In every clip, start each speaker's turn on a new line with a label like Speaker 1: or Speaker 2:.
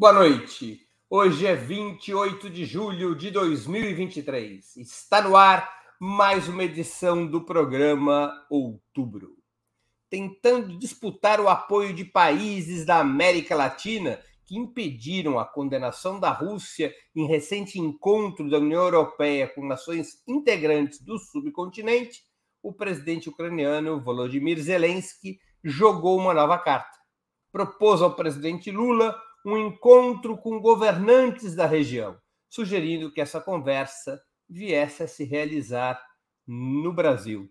Speaker 1: Boa noite. Hoje é 28 de julho de 2023. Está no ar mais uma edição do programa Outubro. Tentando disputar o apoio de países da América Latina que impediram a condenação da Rússia em recente encontro da União Europeia com nações integrantes do subcontinente, o presidente ucraniano Volodymyr Zelensky jogou uma nova carta. Propôs ao presidente Lula um encontro com governantes da região, sugerindo que essa conversa viesse a se realizar no Brasil.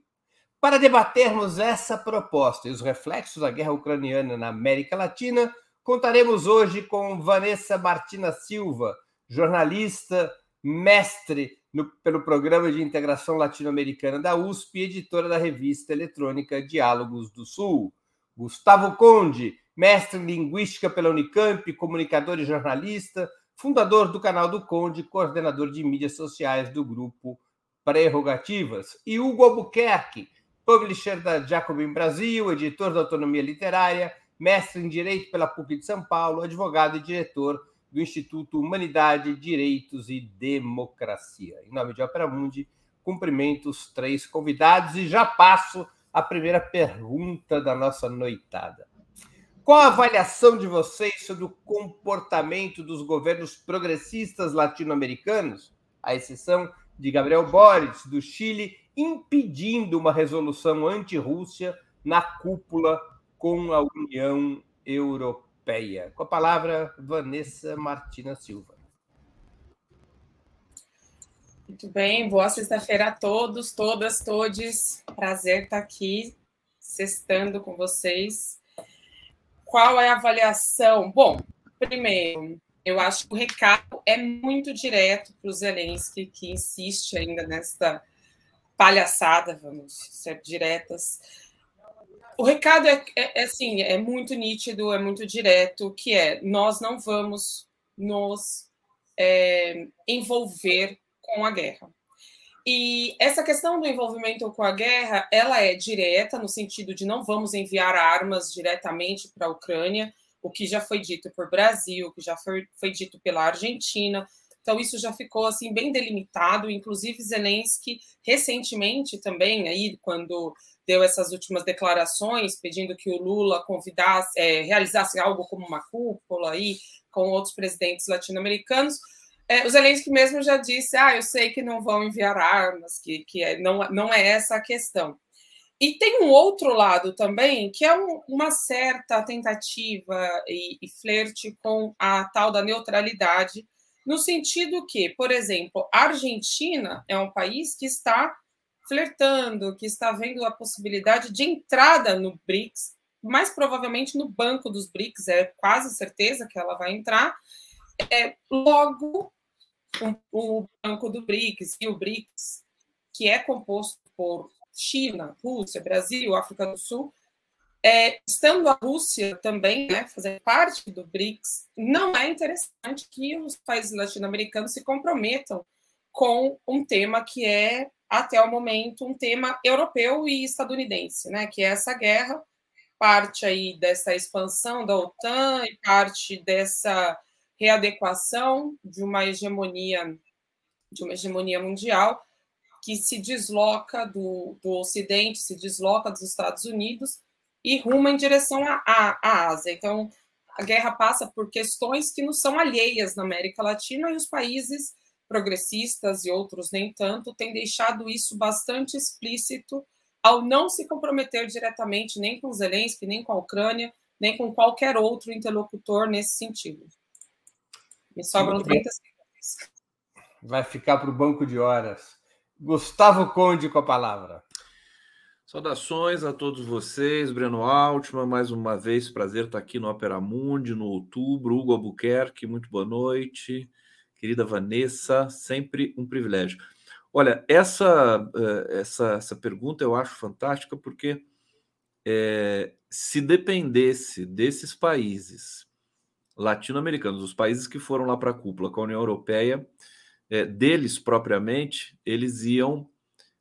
Speaker 1: Para debatermos essa proposta e os reflexos da guerra ucraniana na América Latina, contaremos hoje com Vanessa Martina Silva, jornalista, mestre no, pelo Programa de Integração Latino-Americana da USP e editora da revista eletrônica Diálogos do Sul. Gustavo Conde, mestre em Linguística pela Unicamp, comunicador e jornalista, fundador do canal do Conde, coordenador de mídias sociais do grupo Prerrogativas, e Hugo Albuquerque, publisher da Jacobin Brasil, editor da Autonomia Literária, mestre em Direito pela PUC de São Paulo, advogado e diretor do Instituto Humanidade, Direitos e Democracia. Em nome de Opera Mundi, cumprimento os três convidados e já passo a primeira pergunta da nossa noitada. Qual a avaliação de vocês sobre o comportamento dos governos progressistas latino-americanos, à exceção de Gabriel Boric, do Chile, impedindo uma resolução anti-Rússia na cúpula com a União Europeia? Com a palavra, Vanessa Martina Silva.
Speaker 2: Muito bem, boa sexta-feira a todos, todas, todes. Prazer estar aqui, sextando com vocês qual é a avaliação? Bom, primeiro, eu acho que o recado é muito direto para o Zelensky, que insiste ainda nesta palhaçada, vamos ser diretas. O recado é, é, é assim, é muito nítido, é muito direto, que é nós não vamos nos é, envolver com a guerra. E essa questão do envolvimento com a guerra, ela é direta no sentido de não vamos enviar armas diretamente para a Ucrânia, o que já foi dito por Brasil, o que já foi, foi dito pela Argentina. Então isso já ficou assim bem delimitado, inclusive Zelensky recentemente também aí quando deu essas últimas declarações pedindo que o Lula convidasse, é, realizasse algo como uma cúpula aí com outros presidentes latino-americanos, é, o Zelensky mesmo já disse: ah, eu sei que não vão enviar armas, que, que é, não, não é essa a questão. E tem um outro lado também, que é um, uma certa tentativa e, e flerte com a tal da neutralidade, no sentido que, por exemplo, a Argentina é um país que está flertando, que está vendo a possibilidade de entrada no BRICS, mais provavelmente no banco dos BRICS, é quase certeza que ela vai entrar. É, logo, o Banco do BRICS e o BRICS, que é composto por China, Rússia, Brasil, África do Sul, é, estando a Rússia também, né, fazer parte do BRICS, não é interessante que os países latino-americanos se comprometam com um tema que é, até o momento, um tema europeu e estadunidense, né, que é essa guerra, parte aí dessa expansão da OTAN e parte dessa readequação de uma hegemonia de uma hegemonia mundial que se desloca do, do Ocidente, se desloca dos Estados Unidos e ruma em direção à, à, Ásia. Então, a guerra passa por questões que não são alheias na América Latina e os países progressistas e outros nem tanto têm deixado isso bastante explícito ao não se comprometer diretamente nem com Zelensky, nem com a Ucrânia, nem com qualquer outro interlocutor nesse sentido. Me sobram 30 segundos.
Speaker 1: Vai ficar para o banco de horas. Gustavo Conde com a palavra.
Speaker 3: Saudações a todos vocês, Breno Altman, mais uma vez, prazer estar aqui no Opera Mundi, no outubro, Hugo Albuquerque, muito boa noite, querida Vanessa, sempre um privilégio. Olha, essa, eh, essa, essa pergunta eu acho fantástica porque é, se dependesse desses países latino-americanos, os países que foram lá para a cúpula com a União Europeia, é, deles propriamente, eles iam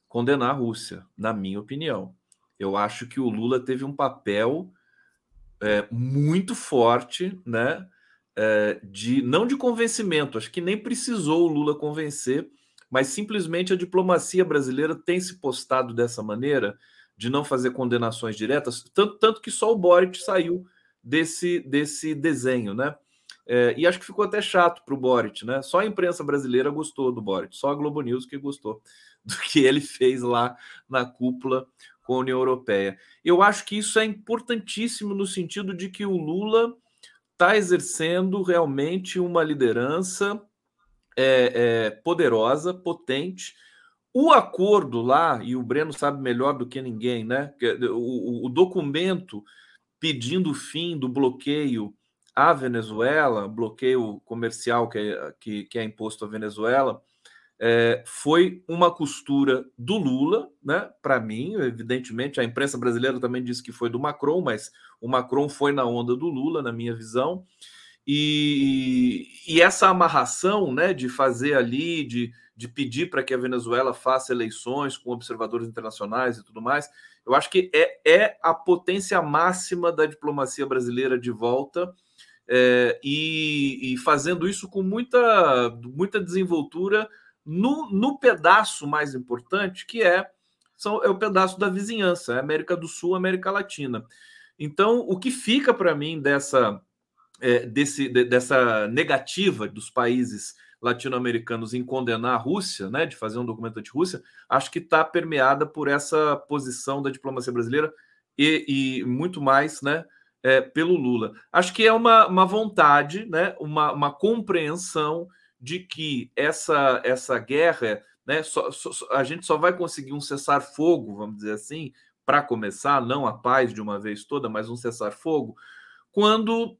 Speaker 3: condenar a Rússia, na minha opinião. Eu acho que o Lula teve um papel é, muito forte, né? é, de não de convencimento, acho que nem precisou o Lula convencer, mas simplesmente a diplomacia brasileira tem se postado dessa maneira de não fazer condenações diretas, tanto, tanto que só o Boric saiu desse, desse desenho, né? É, e acho que ficou até chato para o Boric, né? Só a imprensa brasileira gostou do Boric, só a Globo News que gostou do que ele fez lá na cúpula com a União Europeia. Eu acho que isso é importantíssimo no sentido de que o Lula está exercendo realmente uma liderança é, é, poderosa, potente. O acordo lá, e o Breno sabe melhor do que ninguém, né? O, o documento pedindo o fim do bloqueio à Venezuela, bloqueio comercial que é, que, que é imposto à Venezuela, é, foi uma costura do Lula, né? Para mim, evidentemente, a imprensa brasileira também disse que foi do Macron, mas o Macron foi na onda do Lula, na minha visão. E, e essa amarração, né, de fazer ali, de, de pedir para que a Venezuela faça eleições com observadores internacionais e tudo mais, eu acho que é, é a potência máxima da diplomacia brasileira de volta. É, e, e, fazendo isso com muita, muita desenvoltura no, no pedaço mais importante, que é, são, é o pedaço da vizinhança, é América do Sul, América Latina. Então, o que fica para mim dessa, é, desse, de, dessa negativa dos países latino-americanos em condenar a Rússia, né, de fazer um documento anti-Rússia, acho que está permeada por essa posição da diplomacia brasileira e, e muito mais, né, é, pelo Lula. Acho que é uma, uma vontade, né, uma, uma compreensão de que essa, essa guerra, né, só, só, a gente só vai conseguir um cessar-fogo, vamos dizer assim, para começar, não a paz de uma vez toda, mas um cessar-fogo, quando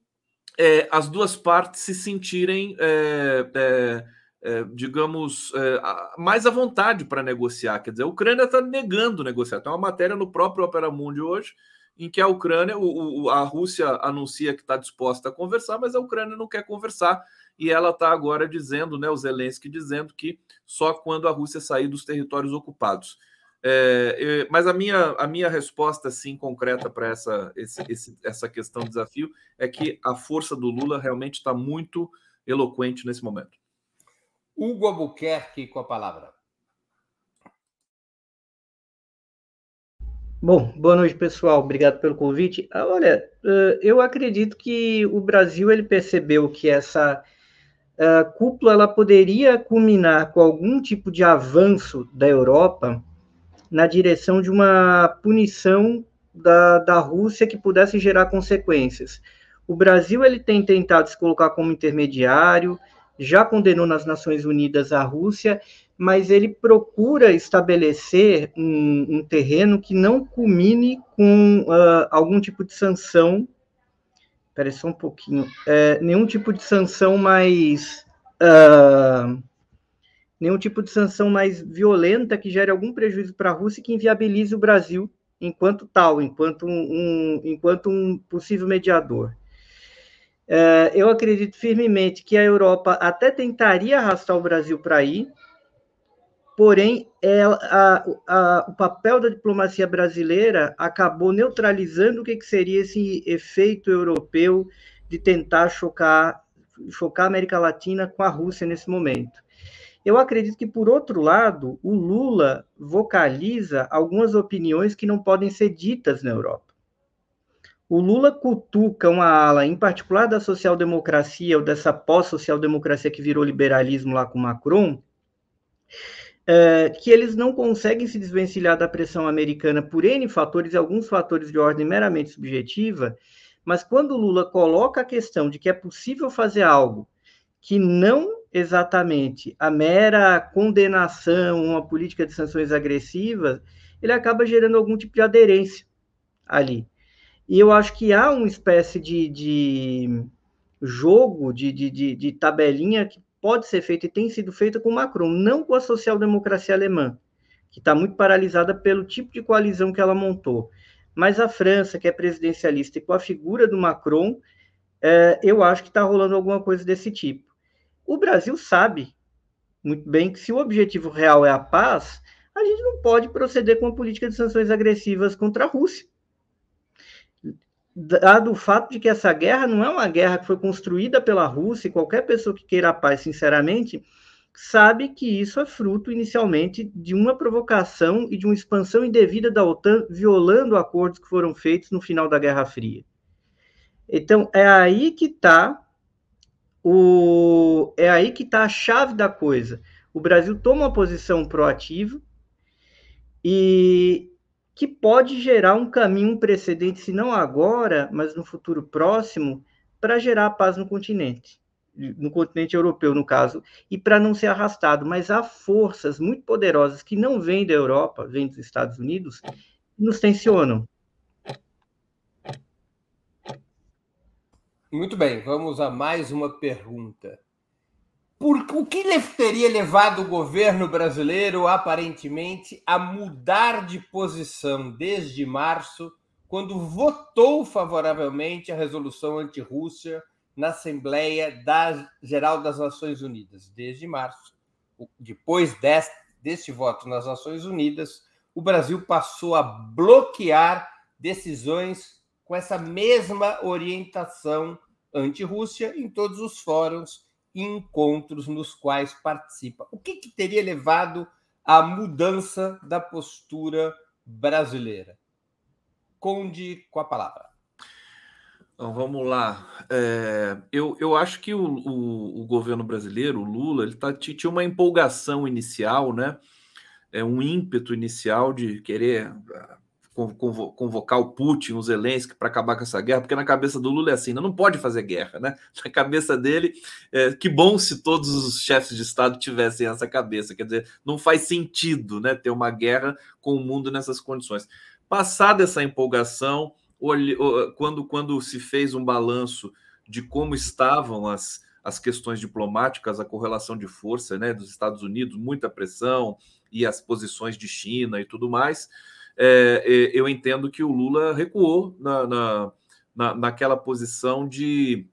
Speaker 3: é, as duas partes se sentirem, é, é, é digamos, é, mais à vontade para negociar. Quer dizer, a Ucrânia está negando negociar. Tem uma matéria no próprio Opera Mundi hoje em que a Ucrânia, o, o, a Rússia anuncia que está disposta a conversar, mas a Ucrânia não quer conversar e ela está agora dizendo, né, o Zelensky dizendo que só quando a Rússia sair dos territórios ocupados. É, mas a minha, a minha resposta, sim, concreta para essa, esse, esse, essa questão de desafio é que a força do Lula realmente está muito eloquente nesse momento.
Speaker 1: Hugo Albuquerque com a palavra.
Speaker 4: Bom, boa noite, pessoal. Obrigado pelo convite. Ah, olha, eu acredito que o Brasil ele percebeu que essa a cúpula ela poderia culminar com algum tipo de avanço da Europa na direção de uma punição da, da Rússia que pudesse gerar consequências. O Brasil ele tem tentado se colocar como intermediário, já condenou nas Nações Unidas a Rússia, mas ele procura estabelecer um, um terreno que não culmine com uh, algum tipo de sanção Espera só um pouquinho. É, nenhum tipo de sanção mais. Uh, nenhum tipo de sanção mais violenta que gere algum prejuízo para a Rússia e que inviabilize o Brasil enquanto tal, enquanto um, um enquanto um possível mediador. É, eu acredito firmemente que a Europa até tentaria arrastar o Brasil para aí, porém, ela, a, a, o papel da diplomacia brasileira acabou neutralizando o que, que seria esse efeito europeu de tentar chocar, chocar a América Latina com a Rússia nesse momento. Eu acredito que, por outro lado, o Lula vocaliza algumas opiniões que não podem ser ditas na Europa. O Lula cutuca uma ala, em particular da social-democracia, ou dessa pós-social-democracia que virou liberalismo lá com Macron, é, que eles não conseguem se desvencilhar da pressão americana por N fatores, alguns fatores de ordem meramente subjetiva, mas quando o Lula coloca a questão de que é possível fazer algo que não exatamente a mera condenação, uma política de sanções agressivas, ele acaba gerando algum tipo de aderência ali. E eu acho que há uma espécie de, de jogo, de, de, de, tabelinha que pode ser feita e tem sido feita com Macron, não com a social-democracia alemã, que está muito paralisada pelo tipo de coalizão que ela montou. Mas a França, que é presidencialista, e com a figura do Macron, é, eu acho que está rolando alguma coisa desse tipo. O Brasil sabe muito bem que se o objetivo real é a paz, a gente não pode proceder com uma política de sanções agressivas contra a Rússia. dado o fato de que essa guerra não é uma guerra que foi construída pela Rússia, e qualquer pessoa que queira a paz, sinceramente, sabe que isso é fruto inicialmente de uma provocação e de uma expansão indevida da OTAN, violando acordos que foram feitos no final da Guerra Fria. Então, é aí que está o é aí que está a chave da coisa. O Brasil toma uma posição proativa e que pode gerar um caminho, um precedente, se não agora, mas no futuro próximo, para gerar paz no continente, no continente europeu, no caso, e para não ser arrastado. Mas há forças muito poderosas que não vêm da Europa, vêm dos Estados Unidos, que nos tensionam.
Speaker 1: Muito bem, vamos a mais uma pergunta. Por, o que teria levado o governo brasileiro, aparentemente, a mudar de posição desde março, quando votou favoravelmente a resolução anti-Rússia na Assembleia Geral das Nações Unidas? Desde março. Depois deste, deste voto nas Nações Unidas, o Brasil passou a bloquear decisões com essa mesma orientação anti-Rússia em todos os fóruns encontros nos quais participa. O que, que teria levado à mudança da postura brasileira? Conde com a palavra.
Speaker 3: Então, vamos lá. É, eu, eu acho que o, o, o, governo brasileiro, o Lula, ele tá, tinha uma empolgação inicial, né? É um ímpeto inicial de querer convocar o Putin, o Zelensky para acabar com essa guerra, porque na cabeça do Lula é assim, não pode fazer guerra, né? Na cabeça dele, é, que bom se todos os chefes de Estado tivessem essa cabeça, quer dizer, não faz sentido, né, ter uma guerra com o mundo nessas condições. Passada essa empolgação, quando, quando se fez um balanço de como estavam as, as questões diplomáticas, a correlação de força né, dos Estados Unidos, muita pressão e as posições de China e tudo mais, é, é, eu entendo que o Lula recuou na, na, na naquela posição de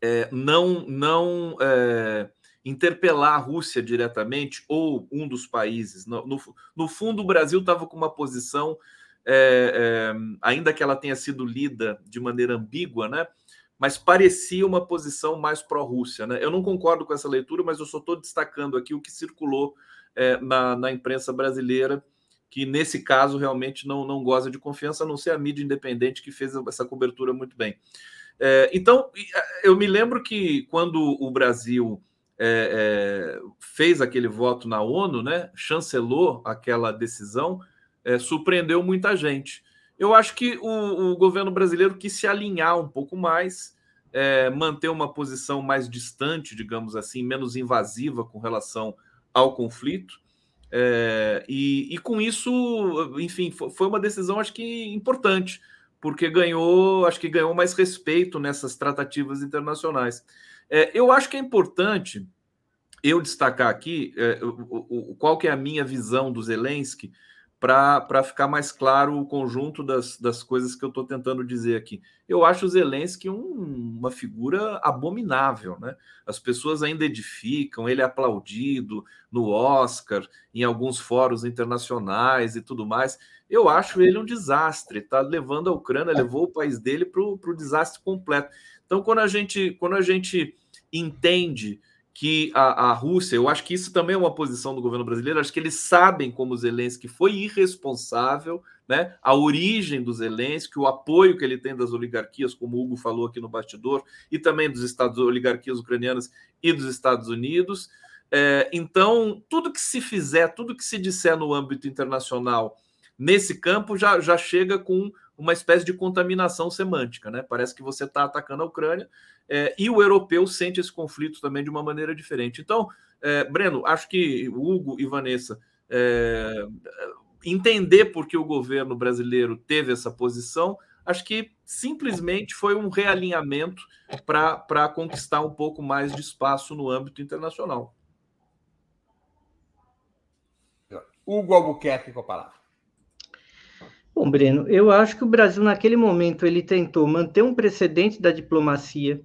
Speaker 3: é, não, não é, interpelar a Rússia diretamente ou um dos países. No, no, no fundo, o Brasil estava com uma posição, é, é, ainda que ela tenha sido lida de maneira ambígua, né? mas parecia uma posição mais pró-Rússia. Né? Eu não concordo com essa leitura, mas eu só estou destacando aqui o que circulou é, na, na, imprensa brasileira que nesse caso realmente não, não goza de confiança, a não ser a mídia independente que fez essa cobertura muito bem. É, então, eu me lembro que quando o Brasil é, é, fez aquele voto na ONU, né, chancelou aquela decisão, é, surpreendeu muita gente. Eu acho que o, o, governo brasileiro quis se alinhar um pouco mais, é, manter uma posição mais distante, digamos assim, menos invasiva com relação ao conflito. É, e, e, com isso, enfim, foi uma decisão, acho que importante, porque ganhou, acho que ganhou mais respeito nessas tratativas internacionais. É, eu acho que é importante eu destacar aqui é, o, o, qual que é a minha visão do Zelensky para ficar mais claro o conjunto das, das coisas que eu estou tentando dizer aqui. Eu acho o Zelensky um, uma figura abominável, né? As pessoas ainda edificam, ele é aplaudido no Oscar, em alguns fóruns internacionais e tudo mais. Eu acho ele um desastre, está levando a Ucrânia, levou o país dele para o desastre completo. Então, quando a gente, quando a gente entende que a, a, Rússia, eu acho que isso também é uma posição do governo brasileiro, acho que eles sabem como Zelensky foi irresponsável, né? A origem do Zelensky, o apoio que ele tem das oligarquias, como o Hugo falou aqui no bastidor, e também dos Estados oligarquias ucranianas e dos Estados Unidos. É, então, tudo que se fizer, tudo que se disser no âmbito internacional nesse campo já, já chega com uma espécie de contaminação semântica, né? Parece que você está atacando a Ucrânia é, e o europeu sente esse conflito também de uma maneira diferente. Então, é, Breno, acho que Hugo e Vanessa é, entender por que o governo brasileiro teve essa posição, acho que simplesmente foi um realinhamento para conquistar um pouco mais de espaço no âmbito internacional.
Speaker 1: Hugo Albuquerque com a palavra.
Speaker 4: Bom, Breno, eu acho que o Brasil, naquele momento, ele tentou manter um precedente da diplomacia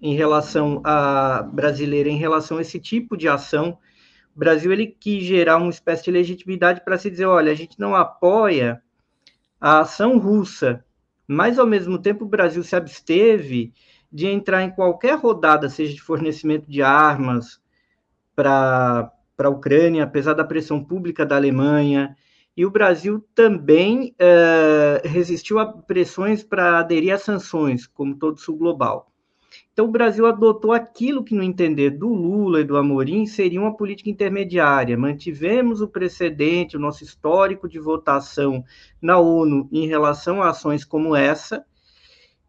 Speaker 4: em relação a brasileira, em relação a esse tipo de ação. O Brasil ele quis gerar uma espécie de legitimidade para se dizer, olha, a gente não apoia a ação russa mas ao mesmo tempo o Brasil se absteve de entrar em qualquer rodada, seja de fornecimento de armas para a Ucrânia, apesar da pressão pública da Alemanha, e o Brasil também uh, resistiu a pressões para aderir a sanções, como todo o sul global. Então, o Brasil adotou aquilo que, no entender do Lula e do Amorim, seria uma política intermediária. Mantivemos o precedente, o nosso histórico de votação na ONU em relação a ações como essa,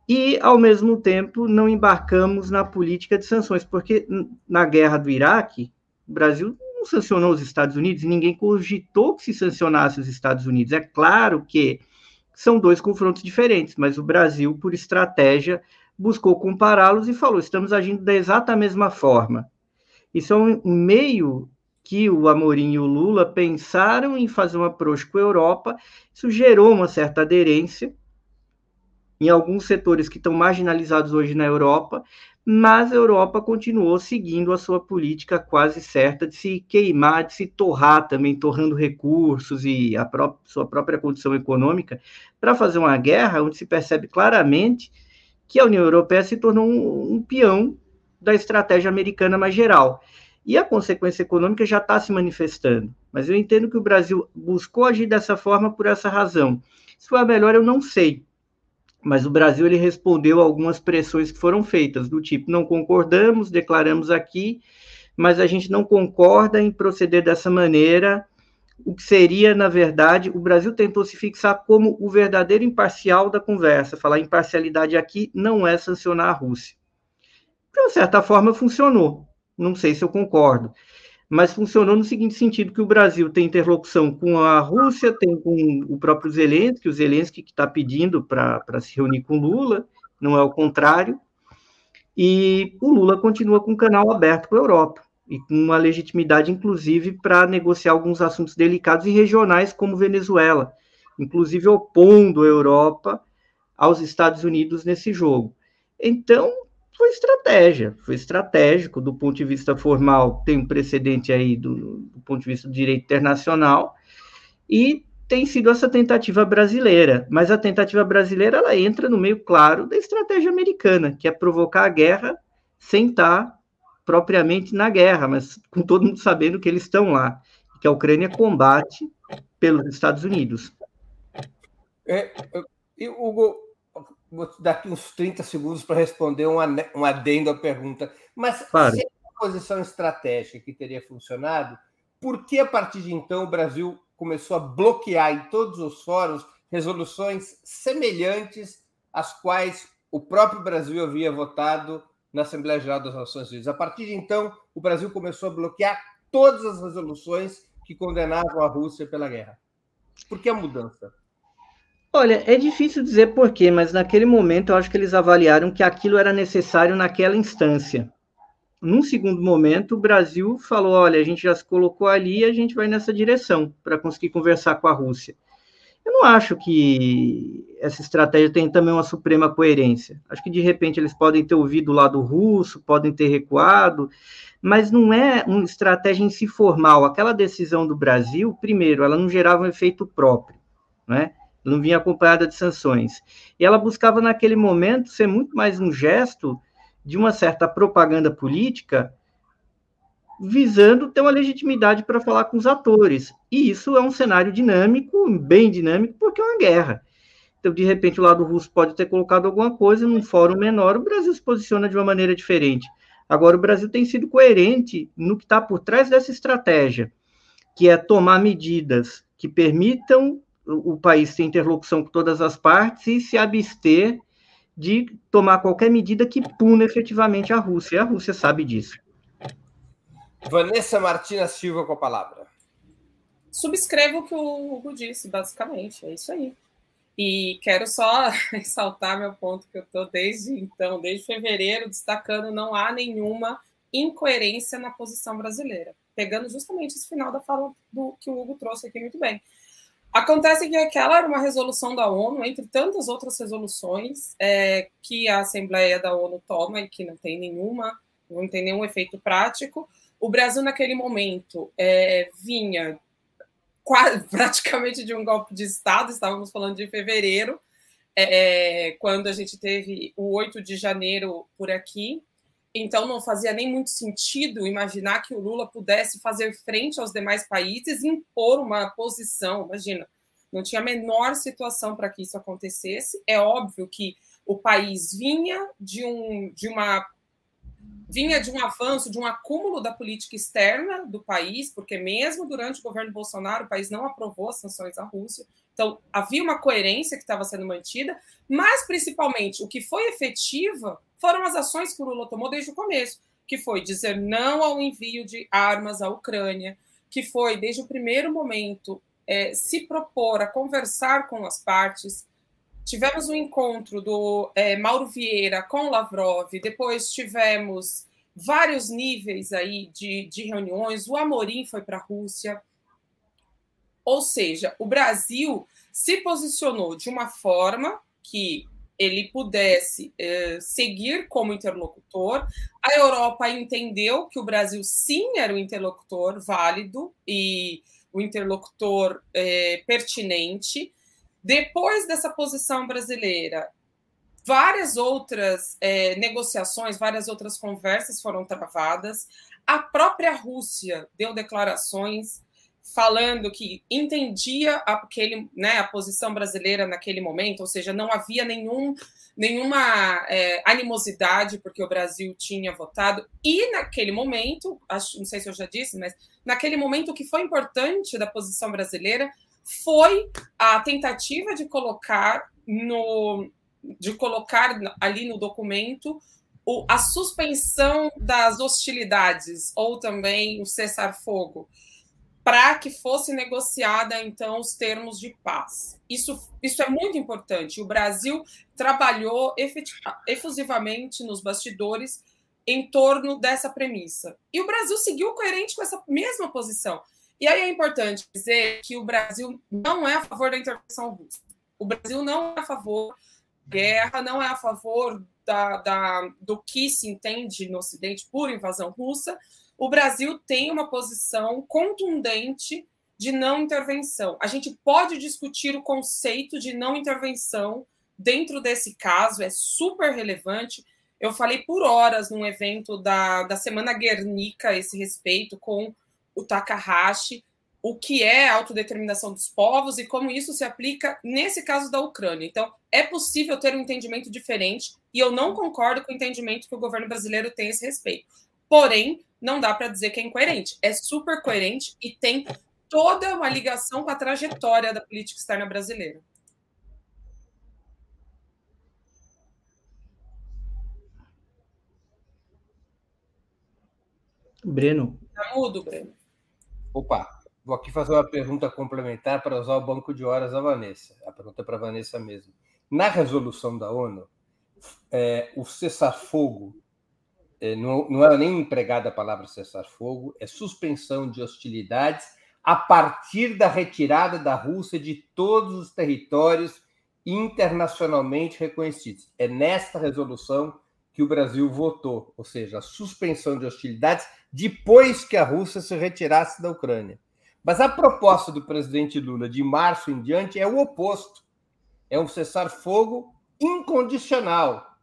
Speaker 4: e, ao mesmo tempo, não embarcamos na política de sanções, porque na guerra do Iraque, o Brasil não sancionou os Estados Unidos ninguém cogitou que se sancionasse os Estados Unidos. É claro que são dois confrontos diferentes, mas o Brasil, por estratégia, buscou compará-los e falou: estamos agindo da exata mesma forma. Isso é um meio que o Amorim e o Lula pensaram em fazer um approach com a Europa, isso gerou uma certa aderência em alguns setores que estão marginalizados hoje na Europa, mas a Europa continuou seguindo a sua política quase certa de se queimar, de se torrar também, torrando recursos e a sua própria condição econômica, para fazer uma guerra onde se percebe claramente que a União Europeia se tornou um, um peão da estratégia americana mais geral. E a consequência econômica já está se manifestando. Mas eu entendo que o Brasil buscou agir dessa forma por essa razão. Se foi a melhor, eu não sei mas o Brasil ele respondeu a algumas pressões que foram feitas, do tipo, não concordamos, declaramos aqui, mas a gente não concorda em proceder dessa maneira, o que seria, na verdade, o Brasil tentou se fixar como o verdadeiro imparcial da conversa, falar imparcialidade aqui não é sancionar a Rússia. De uma certa forma, funcionou, não sei se eu concordo, mas funcionou no seguinte sentido, que o Brasil tem interlocução com a Rússia, tem com o próprio Zelensky, o Zelensky que está pedindo para se reunir com Lula, não é o contrário, e o Lula continua com o canal aberto com a Europa, e com uma legitimidade, inclusive, para negociar alguns assuntos delicados e regionais, como Venezuela, inclusive opondo a Europa aos Estados Unidos nesse jogo. Então, foi estratégia, foi estratégico do ponto de vista formal, tem um precedente aí do, do ponto de vista do direito internacional, e tem sido essa tentativa brasileira, mas a tentativa brasileira ela entra no meio claro da estratégia americana, que é provocar a guerra sem estar propriamente na guerra, mas com todo mundo sabendo que eles estão lá, que a Ucrânia combate pelos Estados Unidos.
Speaker 1: É, eu, Hugo, vou te dar aqui uns 30 segundos para responder um, um adendo à pergunta. Mas claro. se uma posição estratégica que teria funcionado, por que a partir de então o Brasil começou a bloquear em todos os fóruns resoluções semelhantes às quais o próprio Brasil havia votado na Assembleia Geral das Nações Unidas? A partir de então, o Brasil começou a bloquear todas as resoluções que condenavam a Rússia pela guerra. Por que a mudança?
Speaker 4: Olha, é difícil dizer porquê, mas naquele momento eu acho que eles avaliaram que aquilo era necessário naquela instância. Num segundo momento, o Brasil falou: olha, a gente já se colocou ali e a gente vai nessa direção para conseguir conversar com a Rússia. Eu não acho que essa estratégia tem também uma suprema coerência. Acho que de repente eles podem ter ouvido o lado russo, podem ter recuado, mas não é uma estratégia em si formal. Aquela decisão do Brasil, primeiro, ela não gerava um efeito próprio, né? não vinha acompanhada de sanções. E ela buscava, naquele momento, ser muito mais um gesto de uma certa propaganda política, visando ter uma legitimidade para falar com os atores. E isso é um cenário dinâmico, bem dinâmico, porque é uma guerra. Então, de repente, o lado russo pode ter colocado alguma coisa num fórum menor, o Brasil se posiciona de uma maneira diferente. Agora, o Brasil tem sido coerente no que está por trás dessa estratégia, que é tomar medidas que permitam o país ter interlocução com todas as partes e se abster de tomar qualquer medida que puna efetivamente a Rússia. E a Rússia sabe disso.
Speaker 1: Vanessa Martina Silva com a palavra.
Speaker 2: Subscrevo o que o Hugo disse, basicamente, é isso aí. E quero só ressaltar meu ponto que eu estou desde então, desde fevereiro, destacando não há nenhuma incoerência na posição brasileira, pegando justamente esse final da fala do que o Hugo trouxe aqui muito bem. Acontece que aquela era uma resolução da ONU, entre tantas outras resoluções é, que a Assembleia da ONU toma e que não tem nenhuma, não tem nenhum efeito prático. O Brasil, naquele momento, é, vinha quase, praticamente de um golpe de Estado, estávamos falando de fevereiro, é, quando a gente teve o 8 de janeiro por aqui. Então, não fazia nem muito sentido imaginar que o Lula pudesse fazer frente aos demais países e impor uma posição. Imagina, não tinha a menor situação para que isso acontecesse. É óbvio que o país vinha de, um, de uma vinha de um avanço, de um acúmulo da política externa do país, porque mesmo durante o governo Bolsonaro, o país não aprovou as sanções à Rússia. Então, havia uma coerência que estava sendo mantida, mas principalmente o que foi efetiva foram as ações que o Lula tomou desde o começo, que foi dizer não ao envio de armas à Ucrânia, que foi, desde o primeiro momento, é, se propor a conversar com as partes, Tivemos um encontro do é, Mauro Vieira com Lavrov, depois tivemos vários níveis aí de, de reuniões. O Amorim foi para a Rússia. Ou seja, o Brasil se posicionou de uma forma que ele pudesse é, seguir como interlocutor. A Europa entendeu que o Brasil sim era o interlocutor válido e o interlocutor é, pertinente. Depois dessa posição brasileira, várias outras é, negociações, várias outras conversas foram travadas. A própria Rússia deu declarações falando que entendia aquele, né, a posição brasileira naquele momento, ou seja, não havia nenhum, nenhuma é, animosidade porque o Brasil tinha votado. E naquele momento, acho, não sei se eu já disse, mas naquele momento o que foi importante da posição brasileira foi a tentativa de colocar no de colocar ali no documento o, a suspensão das hostilidades ou também o cessar-fogo para que fosse negociada então os termos de paz. Isso, isso é muito importante. O Brasil trabalhou efusivamente nos bastidores em torno dessa premissa. E o Brasil seguiu coerente com essa mesma posição. E aí é importante dizer que o Brasil não é a favor da intervenção russa. O Brasil não é a favor da guerra, não é a favor da, da, do que se entende no Ocidente por invasão russa. O Brasil tem uma posição contundente de não intervenção. A gente pode discutir o conceito de não intervenção dentro desse caso, é super relevante. Eu falei por horas num evento da, da Semana Guernica a esse respeito, com o Takahashi, o que é a autodeterminação dos povos e como isso se aplica nesse caso da Ucrânia. Então, é possível ter um entendimento diferente e eu não concordo com o entendimento que o governo brasileiro tem a esse respeito. Porém, não dá para dizer que é incoerente. É super coerente e tem toda uma ligação com a trajetória da política externa brasileira.
Speaker 4: Breno.
Speaker 2: Tá mudo, Breno.
Speaker 1: Opa, vou aqui fazer uma pergunta complementar para usar o banco de horas da Vanessa. A pergunta é para a Vanessa mesmo. Na resolução da ONU, é, o cessar-fogo, é, não, não era nem empregada a palavra cessar-fogo, é suspensão de hostilidades a partir da retirada da Rússia de todos os territórios internacionalmente reconhecidos. É nesta resolução que o Brasil votou, ou seja, a suspensão de hostilidades depois que a Rússia se retirasse da Ucrânia. Mas a proposta do presidente Lula de março em diante é o oposto. É um cessar-fogo incondicional,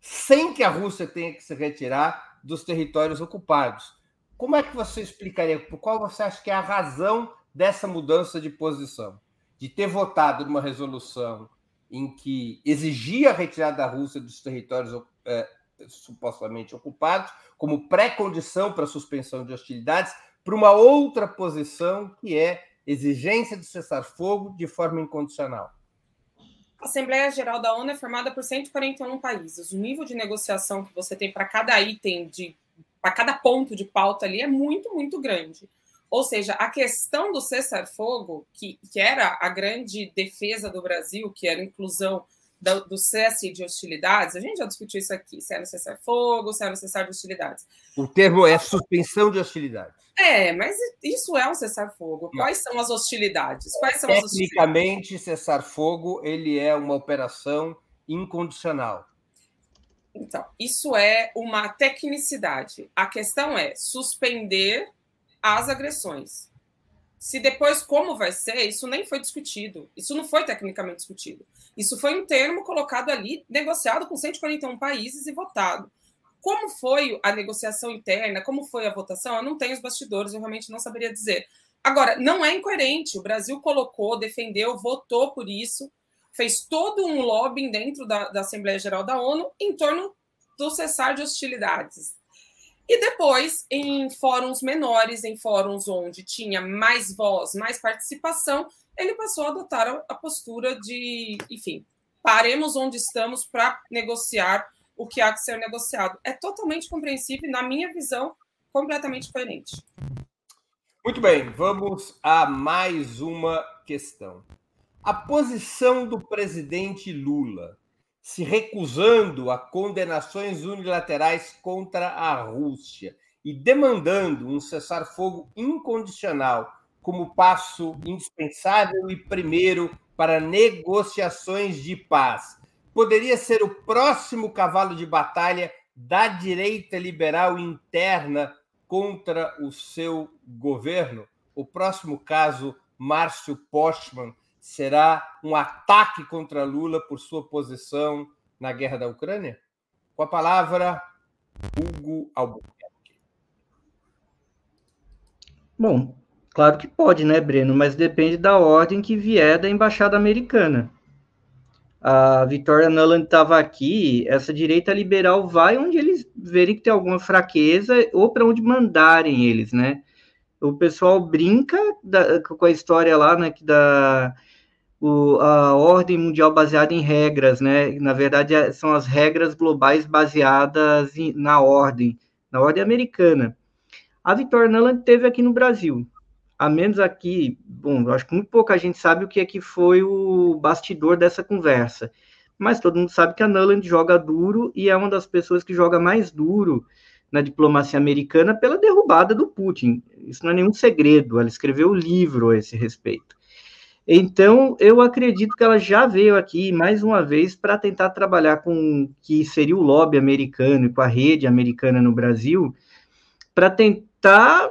Speaker 1: sem que a Rússia tenha que se retirar dos territórios ocupados. Como é que você explicaria? Por qual você acha que é a razão dessa mudança de posição? De ter votado numa resolução em que exigia a retirada da Rússia dos territórios é, supostamente ocupados, como pré-condição para suspensão de hostilidades, para uma outra posição que é exigência de cessar-fogo de forma incondicional.
Speaker 2: A Assembleia Geral da ONU é formada por 141 países. O nível de negociação que você tem para cada item, de para cada ponto de pauta ali, é muito, muito grande. Ou seja, a questão do cessar-fogo, que, que era a grande defesa do Brasil, que era a inclusão do, do cesse de hostilidades, a gente já discutiu isso aqui, se era cessar-fogo, se era cessar de hostilidades.
Speaker 1: O termo é suspensão de hostilidades.
Speaker 2: É, mas isso é um cessar-fogo. Quais são as hostilidades? Quais são
Speaker 1: Tecnicamente, cessar-fogo ele é uma operação incondicional.
Speaker 2: Então, isso é uma tecnicidade. A questão é suspender as agressões. Se depois como vai ser, isso nem foi discutido. Isso não foi tecnicamente discutido. Isso foi um termo colocado ali, negociado com 141 países e votado. Como foi a negociação interna, como foi a votação, eu não tenho os bastidores, eu realmente não saberia dizer. Agora, não é incoerente. O Brasil colocou, defendeu, votou por isso, fez todo um lobbying dentro da, da Assembleia Geral da ONU em torno do cessar de hostilidades. E depois, em fóruns menores, em fóruns onde tinha mais voz, mais participação, ele passou a adotar a postura de, enfim, paremos onde estamos para negociar o que há que ser negociado. É totalmente compreensível e, na minha visão, completamente coerente.
Speaker 1: Muito bem, vamos a mais uma questão. A posição do presidente Lula se recusando a condenações unilaterais contra a Rússia e demandando um cessar-fogo incondicional como passo indispensável e primeiro para negociações de paz. Poderia ser o próximo cavalo de batalha da direita liberal interna contra o seu governo? O próximo caso, Márcio Postman, será um ataque contra Lula por sua posição na guerra da Ucrânia? Com a palavra, Hugo Albuquerque.
Speaker 4: Bom, claro que pode, né, Breno? Mas depende da ordem que vier da embaixada americana. A Vitória Nuland estava aqui, essa direita liberal vai onde eles verem que tem alguma fraqueza ou para onde mandarem eles, né? O pessoal brinca da, com a história lá, né, que da o, a ordem mundial baseada em regras, né? Na verdade, é, são as regras globais baseadas em, na ordem, na ordem americana. A Vitória Nuland teve aqui no Brasil, a menos aqui, bom, acho que muito pouca gente sabe o que é que foi o bastidor dessa conversa, mas todo mundo sabe que a Nuland joga duro e é uma das pessoas que joga mais duro na diplomacia americana pela derrubada do Putin. Isso não é nenhum segredo, ela escreveu um livro a esse respeito. Então, eu acredito que ela já veio aqui mais uma vez para tentar trabalhar com o que seria o lobby americano e com a rede americana no Brasil, para tentar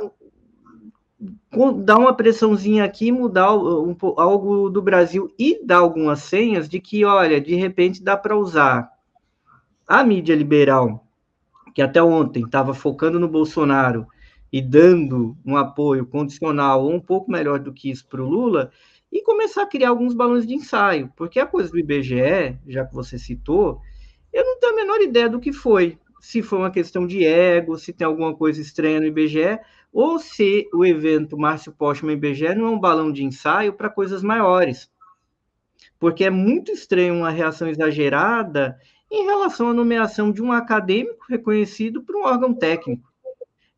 Speaker 4: dar uma pressãozinha aqui, mudar um, algo do Brasil e dar algumas senhas de que, olha, de repente dá para usar a mídia liberal, que até ontem estava focando no Bolsonaro e dando um apoio condicional ou um pouco melhor do que isso para o Lula, e começar a criar alguns balões de ensaio, porque a coisa do IBGE, já que você citou, eu não tenho a menor ideia do que foi. Se foi uma questão de ego, se tem alguma coisa estranha no IBGE, ou se o evento Márcio Postman IBGE não é um balão de ensaio para coisas maiores. Porque é muito estranho uma reação exagerada em relação à nomeação de um acadêmico reconhecido por um órgão técnico.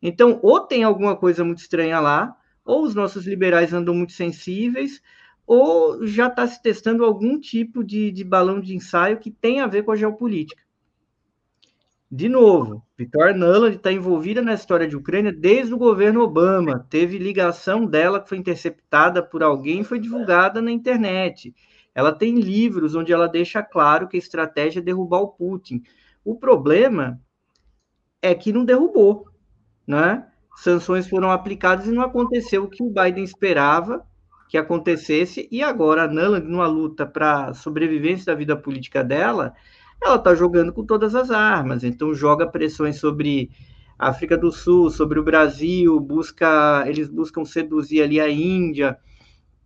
Speaker 4: Então, ou tem alguma coisa muito estranha lá, ou os nossos liberais andam muito sensíveis, ou já está se testando algum tipo de, de balão de ensaio que tem a ver com a geopolítica. De novo, Vitória Nuland está envolvida na história de Ucrânia desde o governo Obama. Teve ligação dela que foi interceptada por alguém e foi divulgada na internet. Ela tem livros onde ela deixa claro que a estratégia é derrubar o Putin. O problema é que não derrubou, né? Sanções foram aplicadas e não aconteceu o que o Biden esperava, que acontecesse, e agora a Nuland, numa luta para sobrevivência da vida política dela, ela está jogando com todas as armas, então joga pressões sobre a África do Sul, sobre o Brasil, busca, eles buscam seduzir ali a Índia,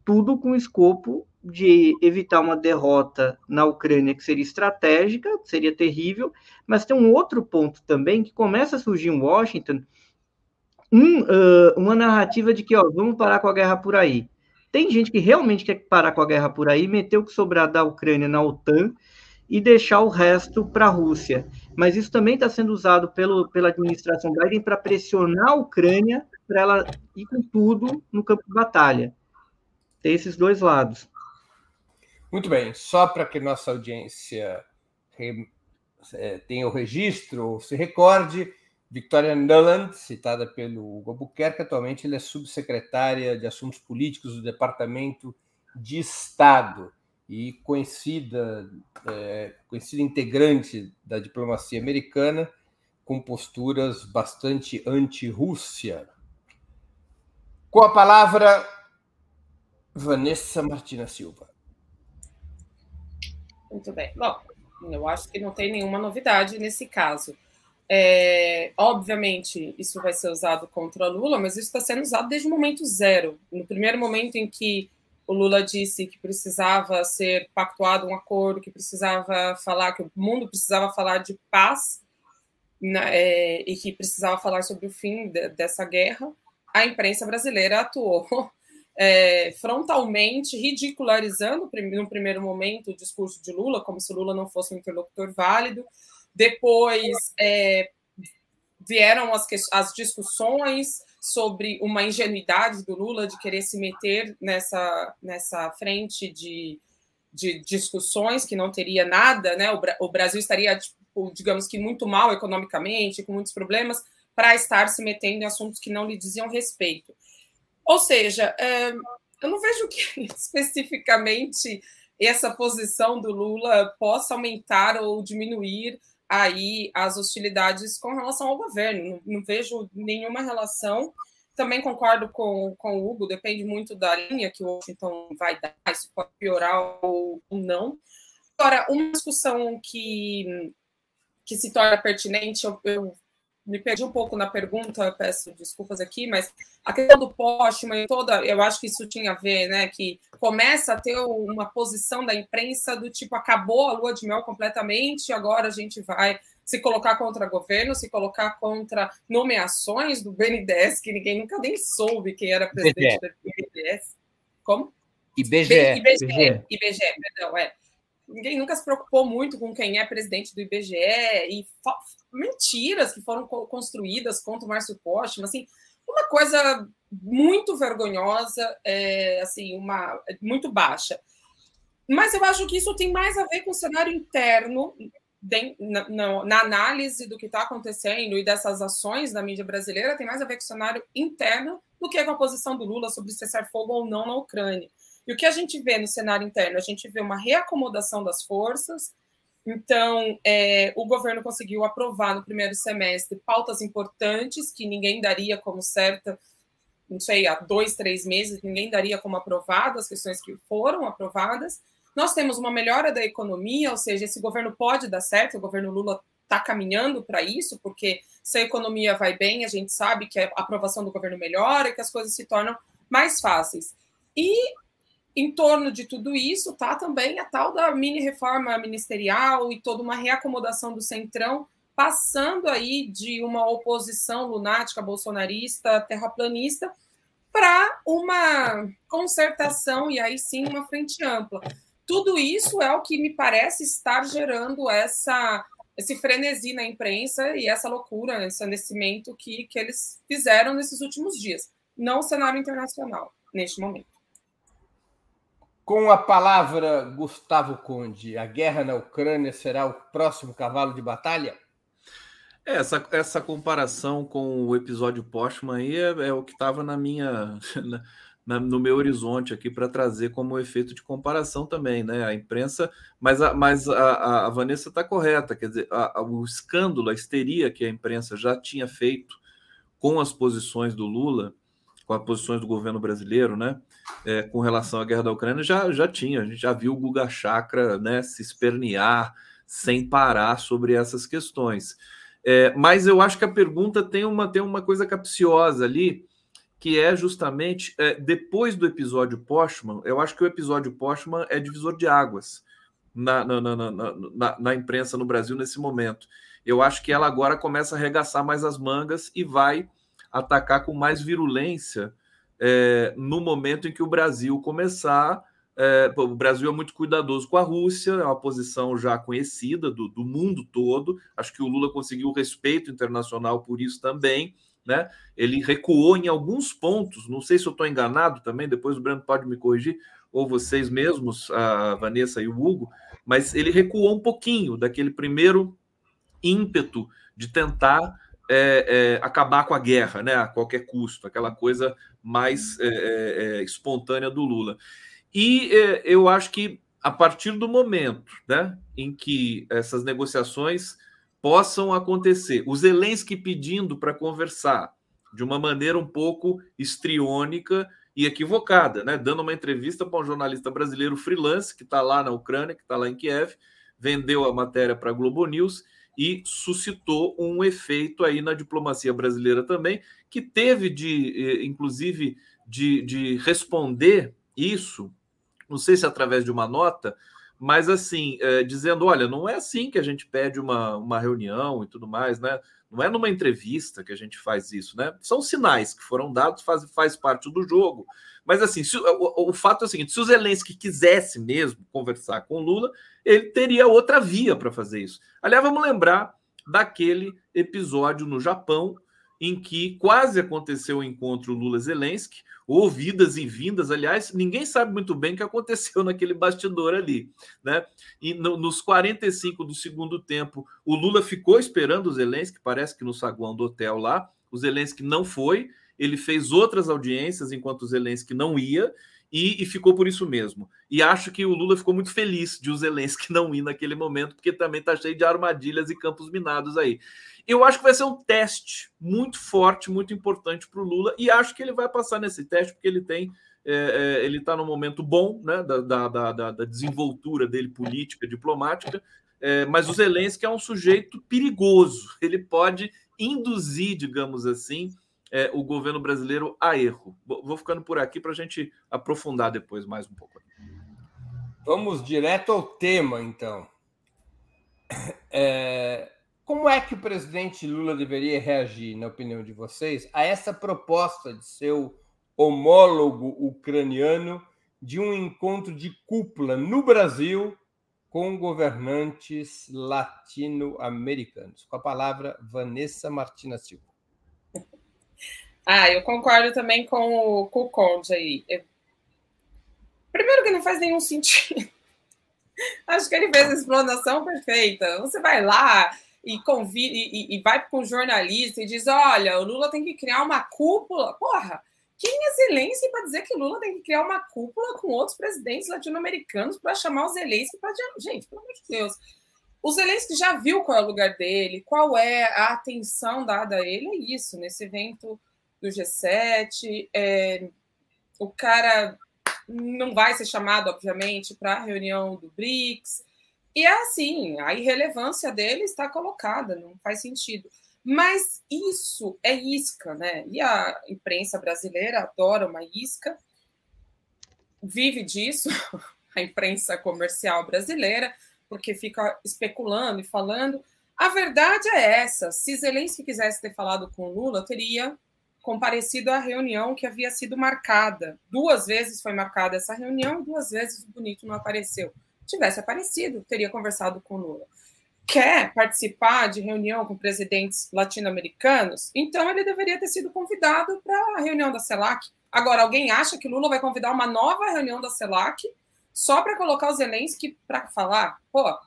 Speaker 4: tudo com o escopo de evitar uma derrota na Ucrânia que seria estratégica, seria terrível, mas tem um outro ponto também que começa a surgir em Washington, um, uh, uma narrativa de que ó, vamos parar com a guerra por aí. Tem gente que realmente quer parar com a guerra por aí, meter o que sobrar da Ucrânia na OTAN e deixar o resto para a Rússia. Mas isso também está sendo usado pelo, pela administração Biden para pressionar a Ucrânia para ela ir com tudo no campo de batalha. Tem esses dois lados.
Speaker 1: Muito bem. Só para que nossa audiência é, tenha o registro, se recorde, Victoria Nuland, citada pelo Hugo Albuquerque, atualmente ela é subsecretária de Assuntos Políticos do Departamento de Estado e conhecida, é, conhecida integrante da diplomacia americana, com posturas bastante anti-Rússia. Com a palavra, Vanessa Martina Silva.
Speaker 2: Muito bem. Bom, eu acho que não tem nenhuma novidade nesse caso. É, obviamente, isso vai ser usado contra Lula, mas isso está sendo usado desde o momento zero. No primeiro momento em que o Lula disse que precisava ser pactuado um acordo, que precisava falar, que o mundo precisava falar de paz é, e que precisava falar sobre o fim de, dessa guerra, a imprensa brasileira atuou é, frontalmente ridicularizando no primeiro momento o discurso de Lula, como se Lula não fosse um interlocutor válido. Depois é, vieram as, as discussões sobre uma ingenuidade do Lula de querer se meter nessa, nessa frente de, de discussões que não teria nada, né? O, o Brasil estaria, tipo, digamos que, muito mal economicamente, com muitos problemas, para estar se metendo em assuntos que não lhe diziam respeito. Ou seja, é, eu não vejo que especificamente essa posição do Lula possa aumentar ou diminuir aí as hostilidades com relação ao governo. Não, não vejo nenhuma relação. Também concordo com, com o Hugo, depende muito da linha que o Washington vai dar, isso pode piorar ou não. Agora, uma discussão que, que se torna pertinente, eu, eu me perdi um pouco na pergunta, peço desculpas aqui, mas a questão do Postman e toda, eu acho que isso tinha a ver, né, que começa a ter uma posição da imprensa do tipo, acabou a lua de mel completamente, agora a gente vai se colocar contra governo, se colocar contra nomeações do BNDES, que ninguém nunca nem soube quem era presidente IBGE. do BNDES. Como?
Speaker 1: IBGE.
Speaker 2: IBGE, IBGE, IBGE perdão, é ninguém nunca se preocupou muito com quem é presidente do IBGE e mentiras que foram construídas contra o Márcio Postman, assim, uma coisa muito vergonhosa, é, assim, uma muito baixa. Mas eu acho que isso tem mais a ver com o cenário interno de, na, na, na, análise do que está acontecendo e dessas ações da mídia brasileira, tem mais a ver com o cenário interno do que com a posição do Lula sobre cessar fogo ou não na Ucrânia. E o que a gente vê no cenário interno? A gente vê uma reacomodação das forças. Então, é, o governo conseguiu aprovar no primeiro semestre pautas importantes que ninguém daria como certa, não sei, há dois, três meses, ninguém daria como aprovado as questões que foram aprovadas. Nós temos uma melhora da economia, ou seja, esse governo pode dar certo, o governo Lula está caminhando para isso, porque se a economia vai bem, a gente sabe que a aprovação do governo melhora e que as coisas se tornam mais fáceis. E em torno de tudo isso está também a tal da mini reforma ministerial e toda uma reacomodação do centrão, passando aí de uma oposição lunática bolsonarista, terraplanista, para uma concertação e aí sim uma frente ampla. Tudo isso é o que me parece estar gerando essa esse frenesi na imprensa e essa loucura, esse anecimento que, que eles fizeram nesses últimos dias. Não o cenário internacional, neste momento.
Speaker 1: Com a palavra, Gustavo Conde, a guerra na Ucrânia será o próximo cavalo de batalha?
Speaker 3: É, essa, essa comparação com o episódio Postman aí é, é o que estava na minha na, no meu horizonte aqui para trazer como efeito de comparação também, né? A imprensa, mas a, mas a, a Vanessa está correta, quer dizer, a, o escândalo, a histeria que a imprensa já tinha feito com as posições do Lula com as posições do governo brasileiro, né, é, com relação à guerra da Ucrânia, já, já tinha, a gente já viu o Guga Chakra né, se espernear sem parar sobre essas questões. É, mas eu acho que a pergunta tem uma, tem uma coisa capciosa ali, que é justamente é, depois do episódio Postman, eu acho que o episódio Postman é divisor de águas na, na, na, na, na imprensa no Brasil nesse momento. Eu acho que ela agora começa a arregaçar mais as mangas e vai atacar com mais virulência é, no momento em que o Brasil começar. É, o Brasil é muito cuidadoso com a Rússia, é uma posição já conhecida do, do mundo todo. Acho que o Lula conseguiu respeito internacional por isso também. Né? Ele recuou em alguns pontos, não sei se eu estou enganado também, depois o Breno pode me corrigir, ou vocês mesmos, a Vanessa e o Hugo, mas ele recuou um pouquinho daquele primeiro ímpeto de tentar é, é, acabar com a guerra, né, a qualquer custo, aquela coisa mais é, é, é espontânea do Lula. E é, eu acho que a partir do momento né, em que essas negociações possam acontecer, o Zelensky pedindo para conversar de uma maneira um pouco estriônica e equivocada, né? Dando uma entrevista para um jornalista brasileiro freelance que está lá na Ucrânia, que está lá em Kiev, vendeu a matéria para a Globo News e suscitou um efeito aí na diplomacia brasileira também, que teve de, eh, inclusive, de, de responder isso, não sei se através de uma nota, mas assim, é, dizendo: olha, não é assim que a gente pede uma, uma reunião e tudo mais, né? Não é numa entrevista que a gente faz isso, né? São sinais que foram dados, faz, faz parte do jogo. Mas assim, se, o, o, fato é o seguinte: se o Zelensky quisesse mesmo conversar com Lula, ele teria outra via para fazer isso. Aliás, vamos lembrar daquele episódio no Japão em que quase aconteceu o encontro Lula-Zelensky, ouvidas e vindas, aliás, ninguém sabe muito bem o que aconteceu naquele bastidor ali, né? E no, nos 45 do segundo tempo, o Lula ficou esperando o Zelensky, parece que no saguão do hotel lá, o Zelensky não foi, ele fez outras audiências enquanto o Zelensky não ia, e, e, ficou por isso mesmo. E acho que o Lula ficou muito feliz de o Zelensky não ir naquele momento, porque também está cheio de armadilhas e campos minados aí. Eu acho que vai ser um teste muito forte, muito importante para o Lula, e acho que ele vai passar nesse teste, porque ele tem. É, é, ele está num momento bom né, da, da, da, da, desenvoltura dele política, diplomática, é, mas o Zelensky é um sujeito perigoso. Ele pode induzir, digamos assim, é, o governo brasileiro a erro. Vou ficando por aqui para a gente aprofundar depois mais um pouco.
Speaker 1: Vamos direto ao tema, então. É, como é que o presidente Lula deveria reagir, na opinião de vocês, a essa proposta de seu homólogo ucraniano de um encontro de cúpula no Brasil com governantes latino-americanos? Com a palavra, Vanessa Martina Silva.
Speaker 2: Ah, eu concordo também com o, com o Conde aí. Primeiro que não faz nenhum sentido. Acho que ele fez a explanação perfeita. Você vai lá, e, convida, e, e vai com um jornalista e diz: olha, o Lula tem que criar uma cúpula. Porra, quem é Zelensky para dizer que Lula tem que criar uma cúpula com outros presidentes latino-americanos para chamar o Zelensky para. Gente, pelo amor de Deus. O Zelensky já viu qual é o lugar dele, qual é a atenção dada a ele, é isso, nesse evento do G7. É, o cara não vai ser chamado, obviamente, para a reunião do BRICS. E é assim, a irrelevância dele está colocada, não faz sentido. Mas isso é isca, né? E a imprensa brasileira adora uma isca, vive disso, a imprensa comercial brasileira, porque fica especulando e falando. A verdade é essa: se Zelensky quisesse ter falado com Lula, teria comparecido à reunião que havia sido marcada. Duas vezes foi marcada essa reunião, duas vezes o bonito não apareceu tivesse aparecido, teria conversado com Lula. Quer participar de reunião com presidentes latino-americanos? Então ele deveria ter sido convidado para a reunião da CELAC. Agora, alguém acha que Lula vai convidar uma nova reunião da CELAC só para colocar o Zelensky para falar? Pô,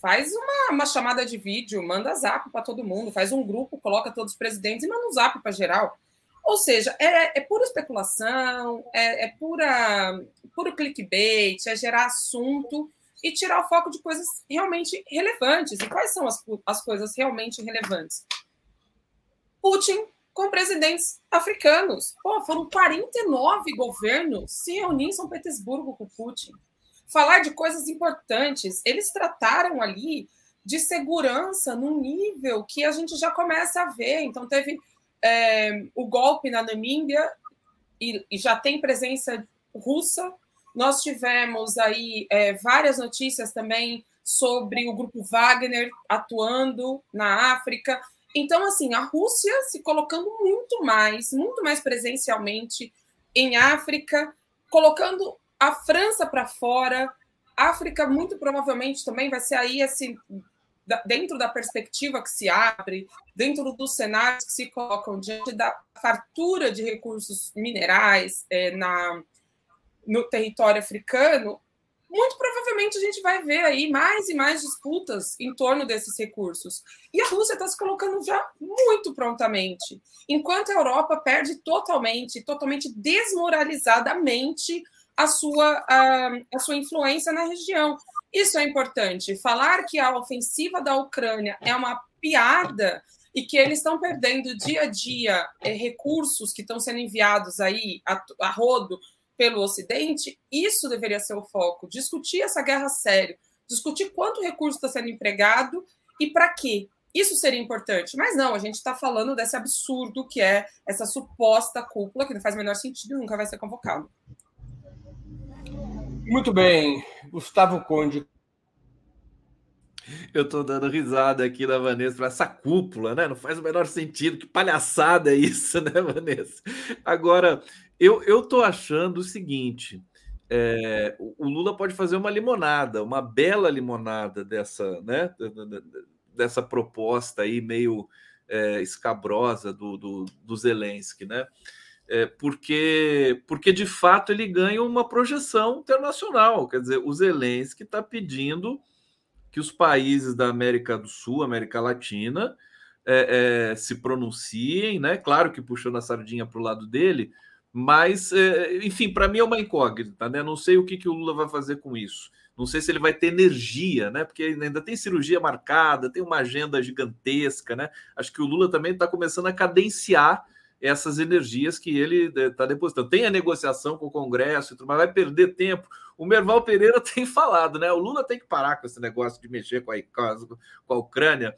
Speaker 2: faz uma, uma, chamada de vídeo, manda zap para todo mundo, faz um grupo, coloca todos os presidentes e manda um zap para geral. Ou seja, é, é pura especulação, é, é pura, puro clickbait, é gerar assunto e tirar o foco de coisas realmente relevantes. E quais são as, as coisas realmente relevantes? Putin com presidentes africanos. Pô, foram 49 governos se reunir em São Petersburgo com Putin. Falar de coisas importantes. Eles trataram ali de segurança num nível que a gente já começa a ver. Então, teve é, o golpe na Namíbia e, e, já tem presença russa. Nós tivemos aí é, várias notícias também sobre o grupo Wagner atuando na África. Então, assim, a Rússia se colocando muito mais, muito mais presencialmente em África, colocando a França para fora. África, muito provavelmente, também vai ser aí esse dentro da perspectiva que se abre, dentro dos cenários que se colocam diante da fartura de recursos minerais é, na, no território africano, muito provavelmente a gente vai ver aí mais e mais disputas em torno desses recursos. E a Rússia está se colocando já muito prontamente, enquanto a Europa perde totalmente, totalmente desmoralizadamente a sua, a, a sua influência na região. Isso é importante. Falar que a ofensiva da Ucrânia é uma piada e que eles estão perdendo dia a dia é, recursos que estão sendo enviados aí a, a rodo pelo Ocidente, isso deveria ser o foco. Discutir essa guerra sério, discutir quanto recurso está sendo empregado e para quê. Isso seria importante. Mas não, a gente está falando desse absurdo que é essa suposta cúpula, que não faz o menor sentido e nunca vai ser convocado.
Speaker 1: Muito bem. Gustavo Conde.
Speaker 3: Eu estou dando risada aqui da Vanessa para essa cúpula, né? Não faz o menor sentido. Que palhaçada é isso, né, Vanessa? Agora, eu, eu tô achando o seguinte: é, o Lula pode fazer uma limonada, uma bela limonada dessa, né? Dessa proposta aí meio é, escabrosa do, do, do Zelensky, né? É, porque, porque de fato ele ganha uma projeção internacional. Quer dizer, o Zelensky está pedindo que os países da América do Sul, América Latina, é, é, se pronunciem, né? Claro que puxando a sardinha para o lado dele, mas, é, enfim, para mim é uma incógnita, né? Não sei o que, que o Lula vai fazer com isso. Não sei se ele vai ter energia, né? Porque ainda tem cirurgia marcada, tem uma agenda gigantesca, né? Acho que o Lula também está começando a cadenciar essas energias que ele está eh, depositando. Tem a negociação com o Congresso, mas vai perder tempo. O Merval Pereira tem falado, né? O Lula tem que parar com esse negócio de mexer com a, com a Ucrânia.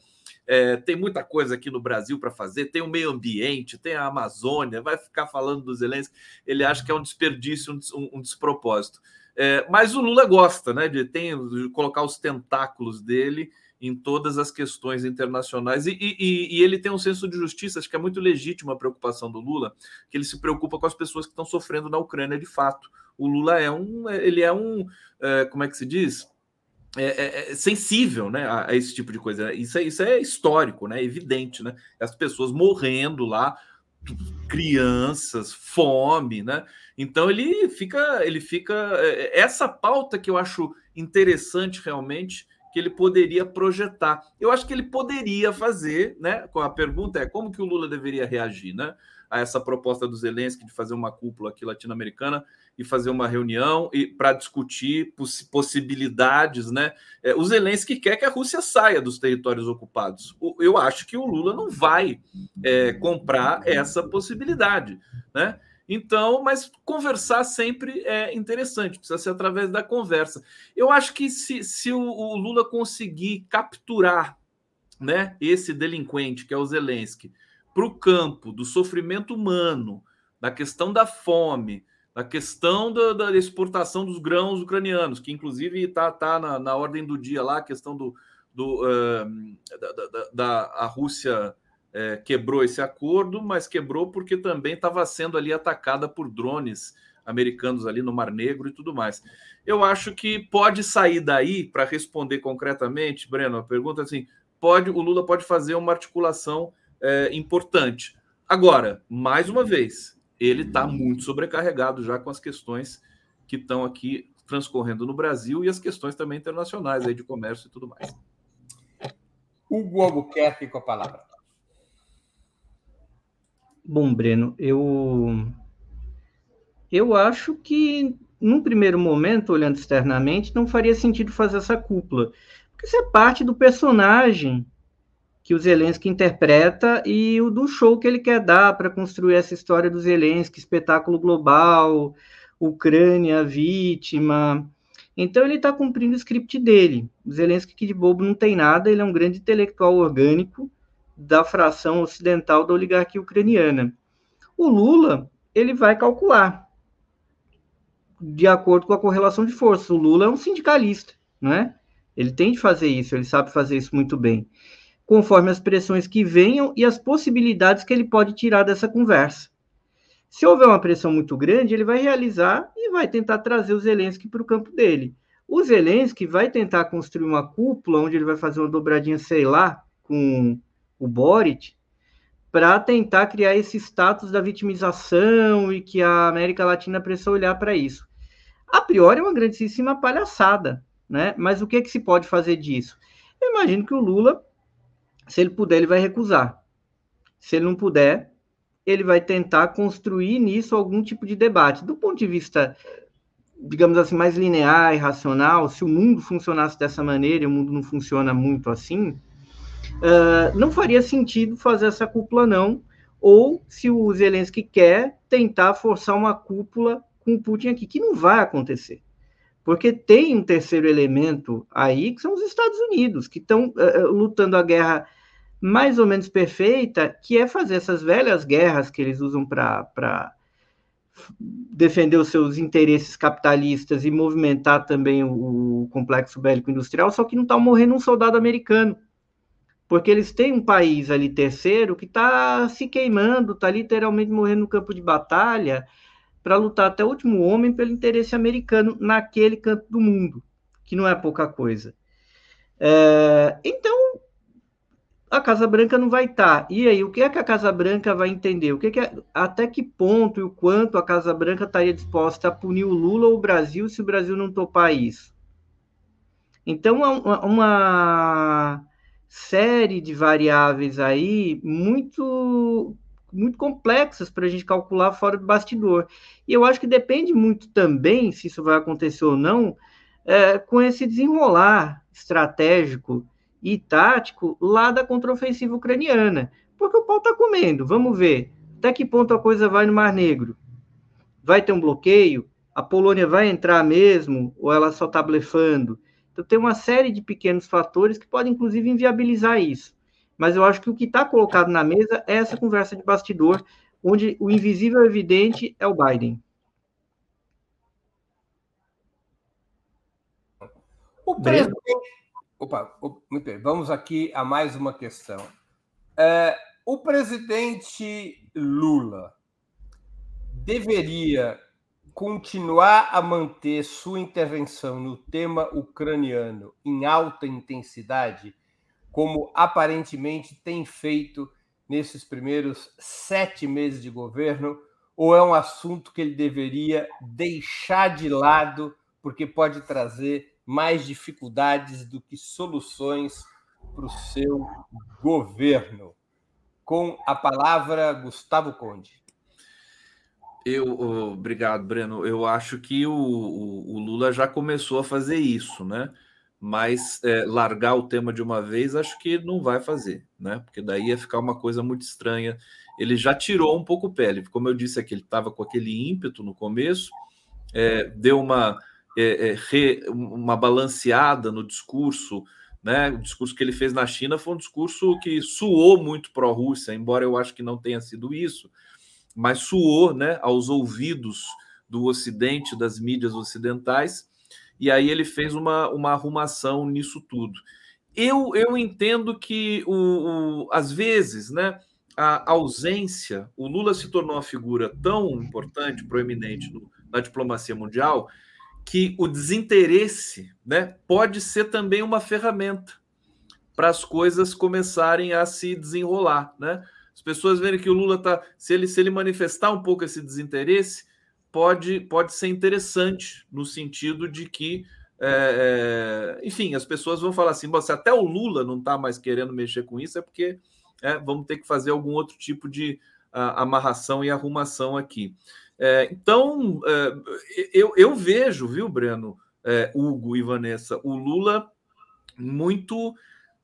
Speaker 3: É, tem muita coisa aqui no Brasil para fazer, tem o meio ambiente, tem a Amazônia, vai ficar falando dos Zelensky. Ele acha que é um desperdício, um, um despropósito. É, mas o Lula gosta, né? De, tem, de colocar os tentáculos dele em todas as questões internacionais. E, e, e, ele tem um senso de justiça, acho que é muito legítima a preocupação do Lula, que ele se preocupa com as pessoas que estão sofrendo na Ucrânia de fato. O Lula é um, ele é um, é, como é que se diz? É, é, é sensível né, a, a, esse tipo de coisa. Isso é, isso é histórico, né? É evidente, né? As pessoas morrendo lá, crianças, fome, né? Então ele fica, ele fica. É, essa pauta que eu acho interessante realmente que ele poderia projetar. Eu acho que ele poderia fazer, né? A pergunta é como que o Lula deveria reagir, né? A essa proposta do Zelensky de fazer uma cúpula aqui latino-americana e fazer uma reunião e para discutir poss possibilidades, né? É, o Zelensky quer que a Rússia saia dos territórios ocupados. O, eu acho que o Lula não vai é, comprar essa possibilidade, né? Então, mas conversar sempre é interessante, precisa ser através da conversa. Eu acho que se, se o, o Lula conseguir capturar né, esse delinquente, que é o Zelensky, para o campo do sofrimento humano, da questão da fome, da questão da, da exportação dos grãos ucranianos, que inclusive está tá na, na ordem do dia lá, a questão do, do uh, da, da, da a Rússia é, quebrou esse acordo, mas quebrou porque também estava sendo ali atacada por drones americanos ali no Mar Negro e tudo mais. Eu acho que pode sair daí para responder concretamente, Breno, a pergunta é assim: pode o Lula pode fazer uma articulação é, importante. Agora, mais uma vez, ele está muito sobrecarregado já com as questões que estão aqui transcorrendo no Brasil e as questões também internacionais aí de comércio e tudo mais.
Speaker 1: Hugo Albuquerque com a palavra.
Speaker 4: Bom, Breno, eu eu acho que num primeiro momento, olhando externamente, não faria sentido fazer essa cúpula, porque isso é parte do personagem que o Zelensky interpreta e o do show que ele quer dar para construir essa história do Zelensky, espetáculo global, Ucrânia vítima. Então ele está cumprindo o script dele. O Zelensky que de bobo não tem nada, ele é um grande intelectual orgânico da fração ocidental da oligarquia ucraniana. O Lula, ele vai calcular de acordo com a correlação de forças. O Lula é um sindicalista, não é? Ele tem de fazer isso, ele sabe fazer isso muito bem, conforme as pressões que venham e as possibilidades que ele pode tirar dessa conversa. Se houver uma pressão muito grande, ele vai realizar e vai tentar trazer o Zelensky para o campo dele. O Zelensky vai tentar construir uma cúpula onde ele vai fazer uma dobradinha, sei lá, com o Boric, para tentar criar esse status da vitimização e que a América Latina precisa olhar para isso. A priori é uma grandíssima palhaçada, né? Mas o que, é que se pode fazer disso? Eu imagino que o Lula, se ele puder, ele vai recusar. Se ele não puder, ele vai tentar construir nisso algum tipo de debate. Do ponto de vista digamos assim, mais linear e racional, se o mundo funcionasse dessa maneira, e o mundo não funciona muito assim, uh, não faria sentido fazer essa cúpula, não. Ou se o Zelensky quer tentar forçar uma cúpula com o Putin aqui, que não vai acontecer. Porque tem um terceiro elemento aí, que são os Estados Unidos, que estão uh, lutando a guerra mais ou menos perfeita, que é fazer essas velhas guerras que eles usam para defender os seus interesses capitalistas e movimentar também o, o complexo bélico industrial, só que não está morrendo um soldado americano. Porque eles têm um país ali terceiro que está se queimando, está literalmente morrendo no campo de batalha para lutar até o último homem pelo interesse americano naquele canto do mundo, que não é pouca coisa. É, então, a Casa Branca não vai estar. Tá. E aí, o que é que a Casa Branca vai entender? O que, é, até que ponto e o quanto a Casa Branca estaria disposta a punir o Lula ou o Brasil se o Brasil não topar isso? Então, uma, uma série de variáveis aí muito muito complexas para a gente calcular fora do bastidor. E eu acho que depende muito também, se isso vai acontecer ou não, é, com esse desenrolar estratégico e tático lá da contraofensiva ucraniana. Porque o pau está comendo, vamos ver. Até que ponto a coisa vai no Mar Negro? Vai ter um bloqueio? A Polônia vai entrar mesmo? Ou ela só está blefando? Então, tem uma série de pequenos fatores que podem, inclusive, inviabilizar isso. Mas eu acho que o que está colocado na mesa é essa conversa de bastidor, onde o invisível evidente é o Biden.
Speaker 1: O presidente Opa, muito bem. Vamos aqui a mais uma questão. É, o presidente Lula deveria continuar a manter sua intervenção no tema ucraniano em alta intensidade, como aparentemente tem feito nesses primeiros sete meses de governo, ou é um assunto que ele deveria deixar de lado porque pode trazer mais dificuldades do que soluções para o seu governo. Com a palavra, Gustavo Conde.
Speaker 3: Eu, obrigado, Breno. Eu acho que o, o, o, Lula já começou a fazer isso, né? Mas é, largar o tema de uma vez, acho que não vai fazer, né? Porque daí ia ficar uma coisa muito estranha. Ele já tirou um pouco o pele, como eu disse aqui, ele estava com aquele ímpeto no começo, é, deu uma é, é, re, uma balanceada no discurso. Né? O discurso que ele fez na China foi um discurso que suou muito pró-Rússia, embora eu acho que não tenha sido isso, mas suou né, aos ouvidos do Ocidente, das mídias ocidentais, e aí ele fez uma, uma arrumação nisso tudo. Eu, eu entendo que, o, o, às vezes, né, a ausência, o Lula se tornou uma figura tão importante, proeminente no, na diplomacia mundial, que o desinteresse né, pode ser também uma ferramenta para as coisas começarem a se desenrolar. Né? As pessoas verem que o Lula está. Se ele, se ele manifestar um pouco esse desinteresse, pode, pode ser interessante, no sentido de que. É, é, enfim, as pessoas vão falar assim: se até o Lula não está mais querendo mexer com isso, é porque é, vamos ter que fazer algum outro tipo de a, amarração e arrumação aqui. É, então, é, eu, eu, vejo, viu, Breno, é, Hugo e Vanessa, o Lula muito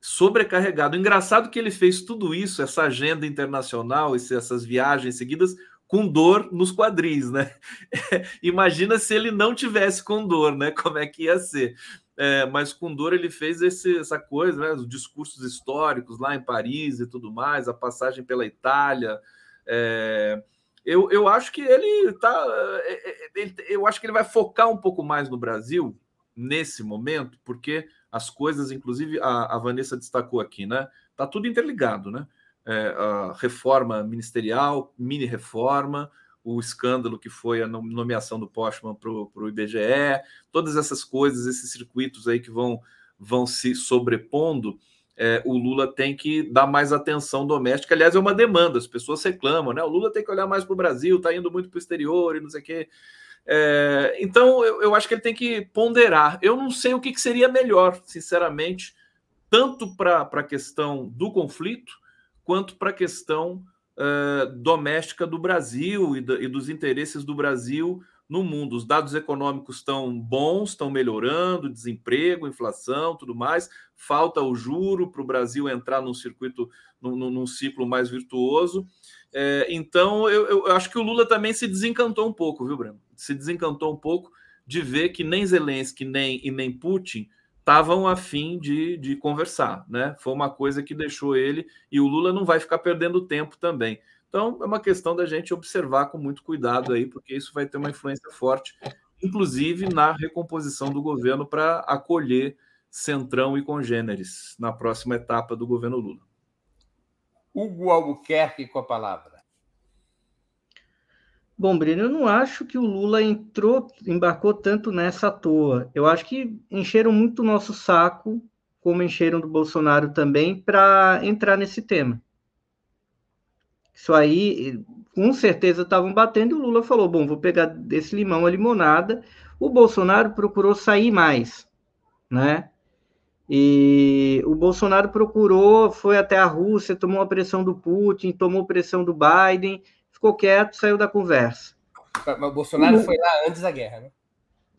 Speaker 3: sobrecarregado. Engraçado que ele fez tudo isso, essa agenda internacional, essas viagens seguidas, com dor nos quadris, né? Imagina se ele não tivesse com dor, né? Como é que ia ser? É, mas com dor ele fez esse, essa coisa, né? Os discursos históricos lá em Paris e tudo mais, a passagem pela Itália. É, eu, eu acho que ele tá. É, é, eu acho que ele vai focar um pouco mais no Brasil nesse momento, porque as coisas, inclusive a, a Vanessa destacou aqui, né? Tá tudo interligado, né? É, a reforma ministerial, mini reforma, o escândalo que foi a nomeação do Postman para o IBGE, todas essas coisas, esses circuitos aí que vão, vão se sobrepondo é, o Lula tem que dar mais atenção doméstica. Aliás, é uma demanda, as pessoas reclamam, né? O Lula tem que olhar mais para o Brasil, está indo muito para o exterior e não sei o quê. É, então, eu, eu, acho que ele tem que ponderar. Eu não sei o que, que seria melhor, sinceramente, tanto para a questão do conflito, quanto para a questão é, doméstica do Brasil e, do, e dos interesses do Brasil no mundo. Os dados econômicos estão bons, estão melhorando, desemprego, inflação, tudo mais. Falta o juro para o Brasil entrar num circuito, num, num ciclo mais virtuoso. É, então, eu, eu, acho que o Lula também se desencantou um pouco, viu, Breno? Se desencantou um pouco de ver que nem Zelensky nem, e nem Putin estavam afim de, de conversar, né? Foi uma coisa que deixou ele e o Lula não vai ficar perdendo tempo também. Então, é uma questão da gente observar com muito cuidado aí, porque isso vai ter uma influência forte, inclusive na recomposição do governo para acolher Centrão e congêneres na próxima etapa do governo Lula.
Speaker 1: Hugo Albuquerque com a palavra.
Speaker 4: Bom, Breno, eu não acho que o Lula entrou, embarcou tanto nessa à toa. Eu acho que encheram muito o nosso saco, como encheram do Bolsonaro também, para entrar nesse tema. Isso aí, com certeza, estavam batendo. O Lula falou: bom, vou pegar desse limão a limonada. O Bolsonaro procurou sair mais, né? E o Bolsonaro procurou, foi até a Rússia, tomou a pressão do Putin, tomou pressão do Biden, ficou quieto, saiu da conversa.
Speaker 1: Mas o Bolsonaro o... foi lá antes da guerra, né?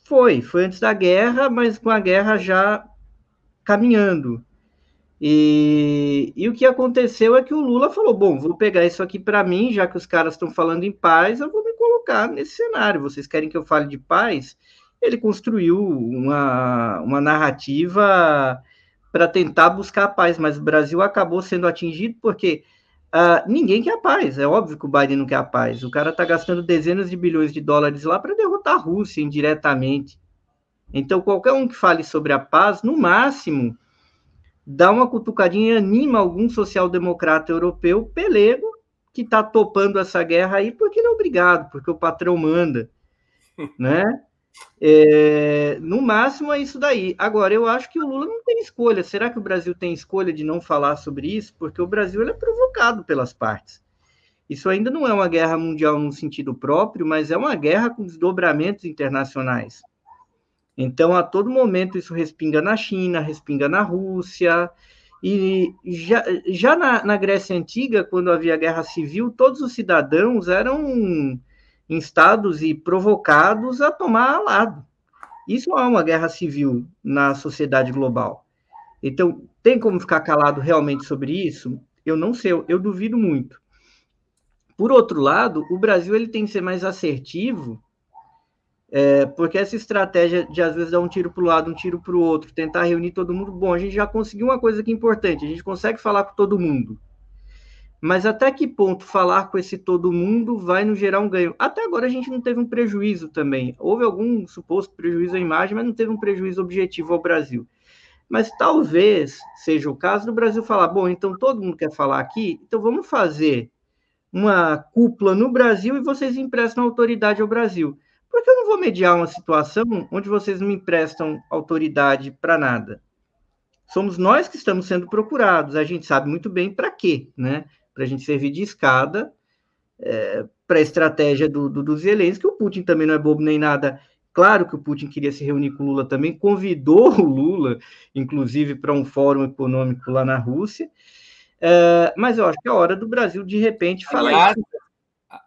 Speaker 4: Foi, foi antes da guerra, mas com a guerra já caminhando. E, e o que aconteceu é que o Lula falou: bom, vou pegar isso aqui para mim, já que os caras estão falando em paz, eu vou me colocar nesse cenário. Vocês querem que eu fale de paz? Ele construiu uma, uma narrativa para tentar buscar a paz, mas o Brasil acabou sendo atingido porque uh, ninguém quer a paz. É óbvio que o Biden não quer a paz. O cara está gastando dezenas de bilhões de dólares lá para derrotar a Rússia indiretamente. Então, qualquer um que fale sobre a paz, no máximo dá uma cutucadinha e anima algum social-democrata europeu pelego que está topando essa guerra aí porque ele é obrigado, porque o patrão manda, né? É, no máximo é isso daí. Agora, eu acho que o Lula não tem escolha. Será que o Brasil tem escolha de não falar sobre isso? Porque o Brasil é provocado pelas partes. Isso ainda não é uma guerra mundial no sentido próprio, mas é uma guerra com desdobramentos internacionais. Então, a todo momento, isso respinga na China, respinga na Rússia. E já, já na, na Grécia Antiga, quando havia guerra civil, todos os cidadãos eram instados e provocados a tomar lado. Isso é uma guerra civil na sociedade global. Então, tem como ficar calado realmente sobre isso? Eu não sei, eu, eu duvido muito. Por outro lado, o Brasil ele tem que ser mais assertivo é, porque essa estratégia de às vezes dar um tiro para o lado, um tiro para o outro, tentar reunir todo mundo, bom, a gente já conseguiu uma coisa que é importante, a gente consegue falar com todo mundo. Mas até que ponto falar com esse todo mundo vai nos gerar um ganho? Até agora a gente não teve um prejuízo também. Houve algum suposto prejuízo à imagem, mas não teve um prejuízo objetivo ao Brasil. Mas talvez seja o caso do Brasil falar: bom, então todo mundo quer falar aqui, então vamos fazer uma cúpula no Brasil e vocês emprestam autoridade ao Brasil. Porque eu não vou mediar uma situação onde vocês não me emprestam autoridade para nada. Somos nós que estamos sendo procurados. A gente sabe muito bem para quê, né? Para a gente servir de escada é, para a estratégia do, do, do Zelensky. O Putin também não é bobo nem nada. Claro que o Putin queria se reunir com o Lula também, convidou o Lula, inclusive, para um fórum econômico lá na Rússia. É, mas eu acho que é hora do Brasil, de repente, falar
Speaker 1: aliás,
Speaker 4: isso.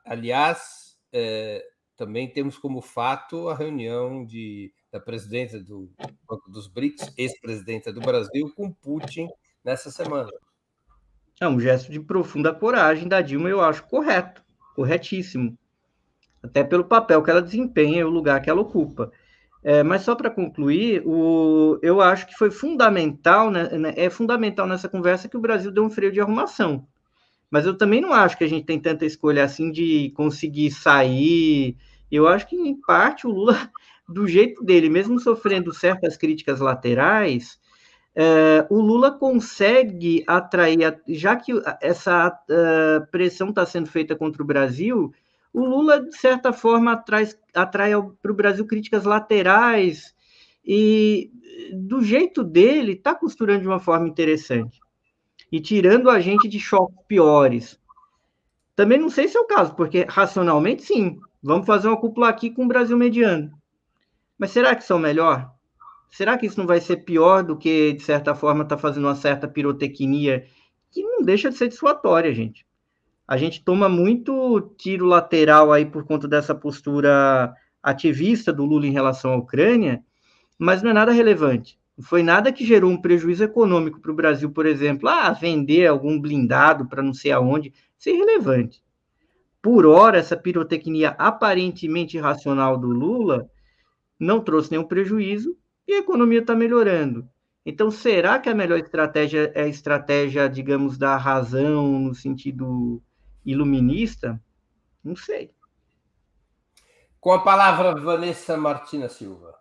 Speaker 1: Aliás, é, também temos como fato a reunião de, da presidência do Banco dos BRICS, ex-presidenta do Brasil, com Putin nessa semana.
Speaker 4: É um gesto de profunda coragem da Dilma, eu acho correto, corretíssimo. Até pelo papel que ela desempenha e o lugar que ela ocupa. É, mas só para concluir, o, eu acho que foi fundamental, né, né, é fundamental nessa conversa que o Brasil deu um freio de arrumação. Mas eu também não acho que a gente tem tanta escolha assim de conseguir sair eu acho que, em parte, o Lula, do jeito dele, mesmo sofrendo certas críticas laterais, o Lula consegue atrair, já que essa uh, pressão está sendo feita contra o Brasil, o Lula, de certa forma, atrai, atrai para o Brasil críticas laterais e, do jeito dele, está costurando de uma forma interessante e tirando a gente de choques piores. Também não sei se é o caso, porque racionalmente, sim, Vamos fazer uma cúpula aqui com o Brasil mediano. Mas será que são melhor? Será que isso não vai ser pior do que, de certa forma, está fazendo uma certa pirotecnia que não deixa de ser dissuatória, gente? A gente toma muito tiro lateral aí por conta dessa postura ativista do Lula em relação à Ucrânia, mas não é nada relevante. Não foi nada que gerou um prejuízo econômico para o Brasil, por exemplo. Ah, vender algum blindado para não sei aonde. Isso é irrelevante. Por hora, essa pirotecnia aparentemente irracional do Lula não trouxe nenhum prejuízo e a economia está melhorando. Então, será que a melhor estratégia é a estratégia, digamos, da razão no sentido iluminista? Não sei.
Speaker 1: Com a palavra, Vanessa Martina Silva.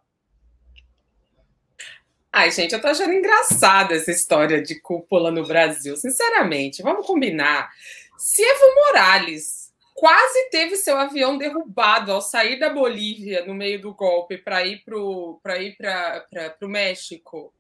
Speaker 2: Ai, gente, eu tô achando engraçada essa história de cúpula no Brasil. Sinceramente, vamos combinar. Se Evo Morales quase teve seu avião derrubado ao sair da Bolívia no meio do golpe para ir para o México,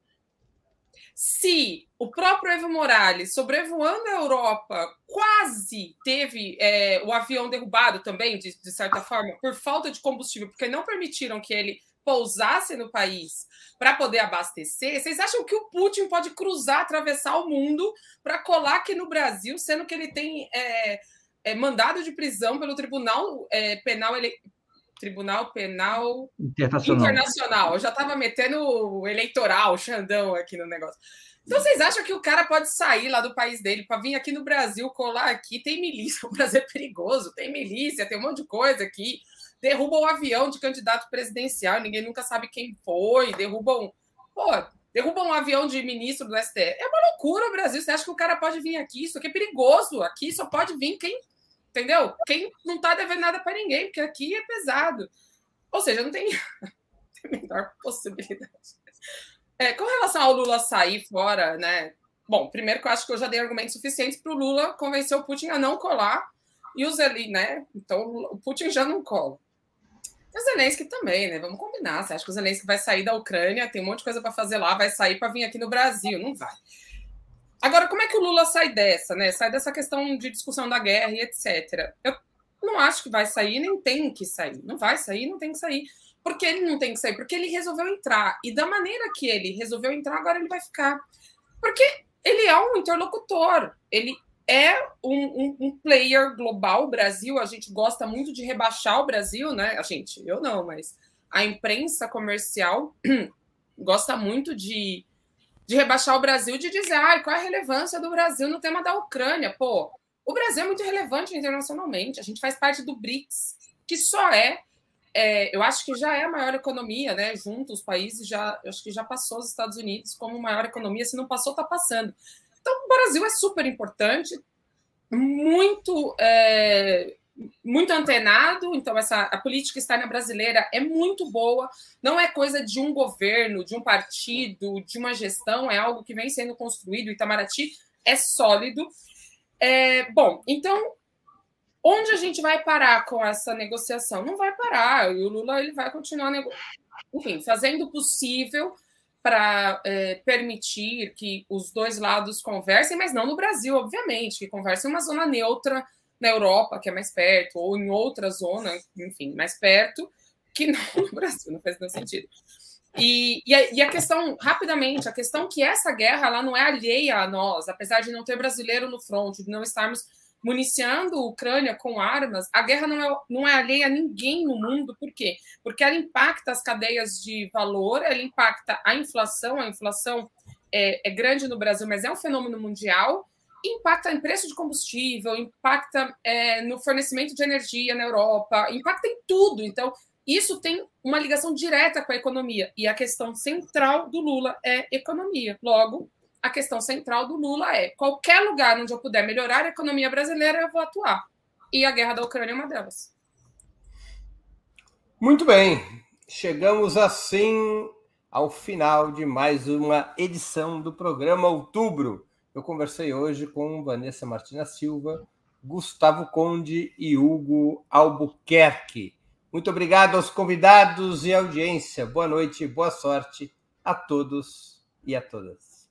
Speaker 2: se o próprio Evo Morales, sobrevoando a Europa, quase teve é, o avião derrubado também, de, de, certa forma, por falta de combustível, porque não permitiram que ele pousasse no país para poder abastecer, vocês acham que o Putin pode cruzar, atravessar o mundo para colar aqui no Brasil, sendo que ele tem é, é, mandado de prisão pelo Tribunal é, Penal ele... Tribunal Penal
Speaker 4: Internacional.
Speaker 2: Internacional. Eu já estava metendo eleitoral, Xandão aqui no negócio. Então, vocês acham que o cara pode sair lá do país dele para vir aqui no Brasil, colar aqui? Tem milícia, o Brasil é perigoso, tem milícia, tem um monte de coisa aqui. Derruba o avião de candidato presidencial, ninguém nunca sabe quem foi. Derrubam. Pô, derruba um avião de ministro do STF. É uma loucura o Brasil. Você acha que o cara pode vir aqui? Isso aqui é perigoso. Aqui só pode vir quem Entendeu? Quem não está devendo nada para ninguém, porque aqui é pesado. Ou seja, não tem a menor possibilidade. É, com relação ao Lula sair fora, né? Bom, primeiro que eu acho que eu já dei argumentos suficientes para o Lula convencer o Putin a não colar. E o Zelensky, né? Então o Putin já não cola. E o Zelensky também, né? Vamos combinar. Você acha que o Zelensky vai sair da Ucrânia? Tem um monte de coisa para fazer lá, vai sair para vir aqui no Brasil? Não vai. Agora, como é que o Lula sai dessa, né? Sai dessa questão de discussão da guerra e etc. Eu não acho que vai sair, nem tem que sair. Não vai sair, não tem que sair. Por que ele não tem que sair? Porque ele resolveu entrar. E da maneira que ele resolveu entrar, agora ele vai ficar. Porque ele é um interlocutor. Ele é um, um, um, player global. O Brasil, a gente gosta muito de rebaixar o Brasil, né? A gente, eu não, mas a imprensa comercial gosta muito de de rebaixar o Brasil, de dizer ah, qual é a relevância do Brasil no tema da Ucrânia. Pô, o Brasil é muito relevante internacionalmente, a gente faz parte do BRICS, que só é, é eu acho que já é a maior economia, né? Junto, os países já, eu acho que já passou os Estados Unidos como maior economia, se não passou, está passando. Então, o Brasil é super importante, muito é, muito antenado, então essa a política externa brasileira é muito boa, não é coisa de um governo, de um partido, de uma gestão, é algo que vem sendo construído. Itamaraty é sólido. É, bom, então onde a gente vai parar com essa negociação? Não vai parar. E o Lula ele vai continuar, nego... enfim, fazendo o possível para é, permitir que os dois lados conversem, mas não no Brasil, obviamente, que conversem em uma zona neutra na Europa, que é mais perto, ou em outra zona, enfim, mais perto, que não no Brasil, não faz nenhum sentido. E, e, a, e, a, questão, rapidamente, a questão que essa guerra ela não é alheia a nós, apesar de não ter brasileiro no front, de não estarmos municiando a Ucrânia com armas, a guerra não é, não é alheia a ninguém no mundo, por quê? Porque ela impacta as cadeias de valor, ela impacta a inflação, a inflação é, é grande no Brasil, mas é um fenômeno mundial, impacta em preço de combustível, impacta é, no fornecimento de energia na Europa, impacta em tudo. Então, isso tem uma ligação direta com a economia. E a questão central do Lula é economia. Logo, a questão central do Lula é: qualquer lugar onde eu puder melhorar a economia brasileira, eu vou atuar. E a guerra da Ucrânia é uma delas.
Speaker 1: Muito bem. Chegamos assim ao final de mais uma edição do programa Outubro. Eu conversei hoje com Vanessa Martina Silva, Gustavo Conde e Hugo Albuquerque. Muito obrigado aos convidados e audiência. Boa noite, boa sorte a todos e a todas.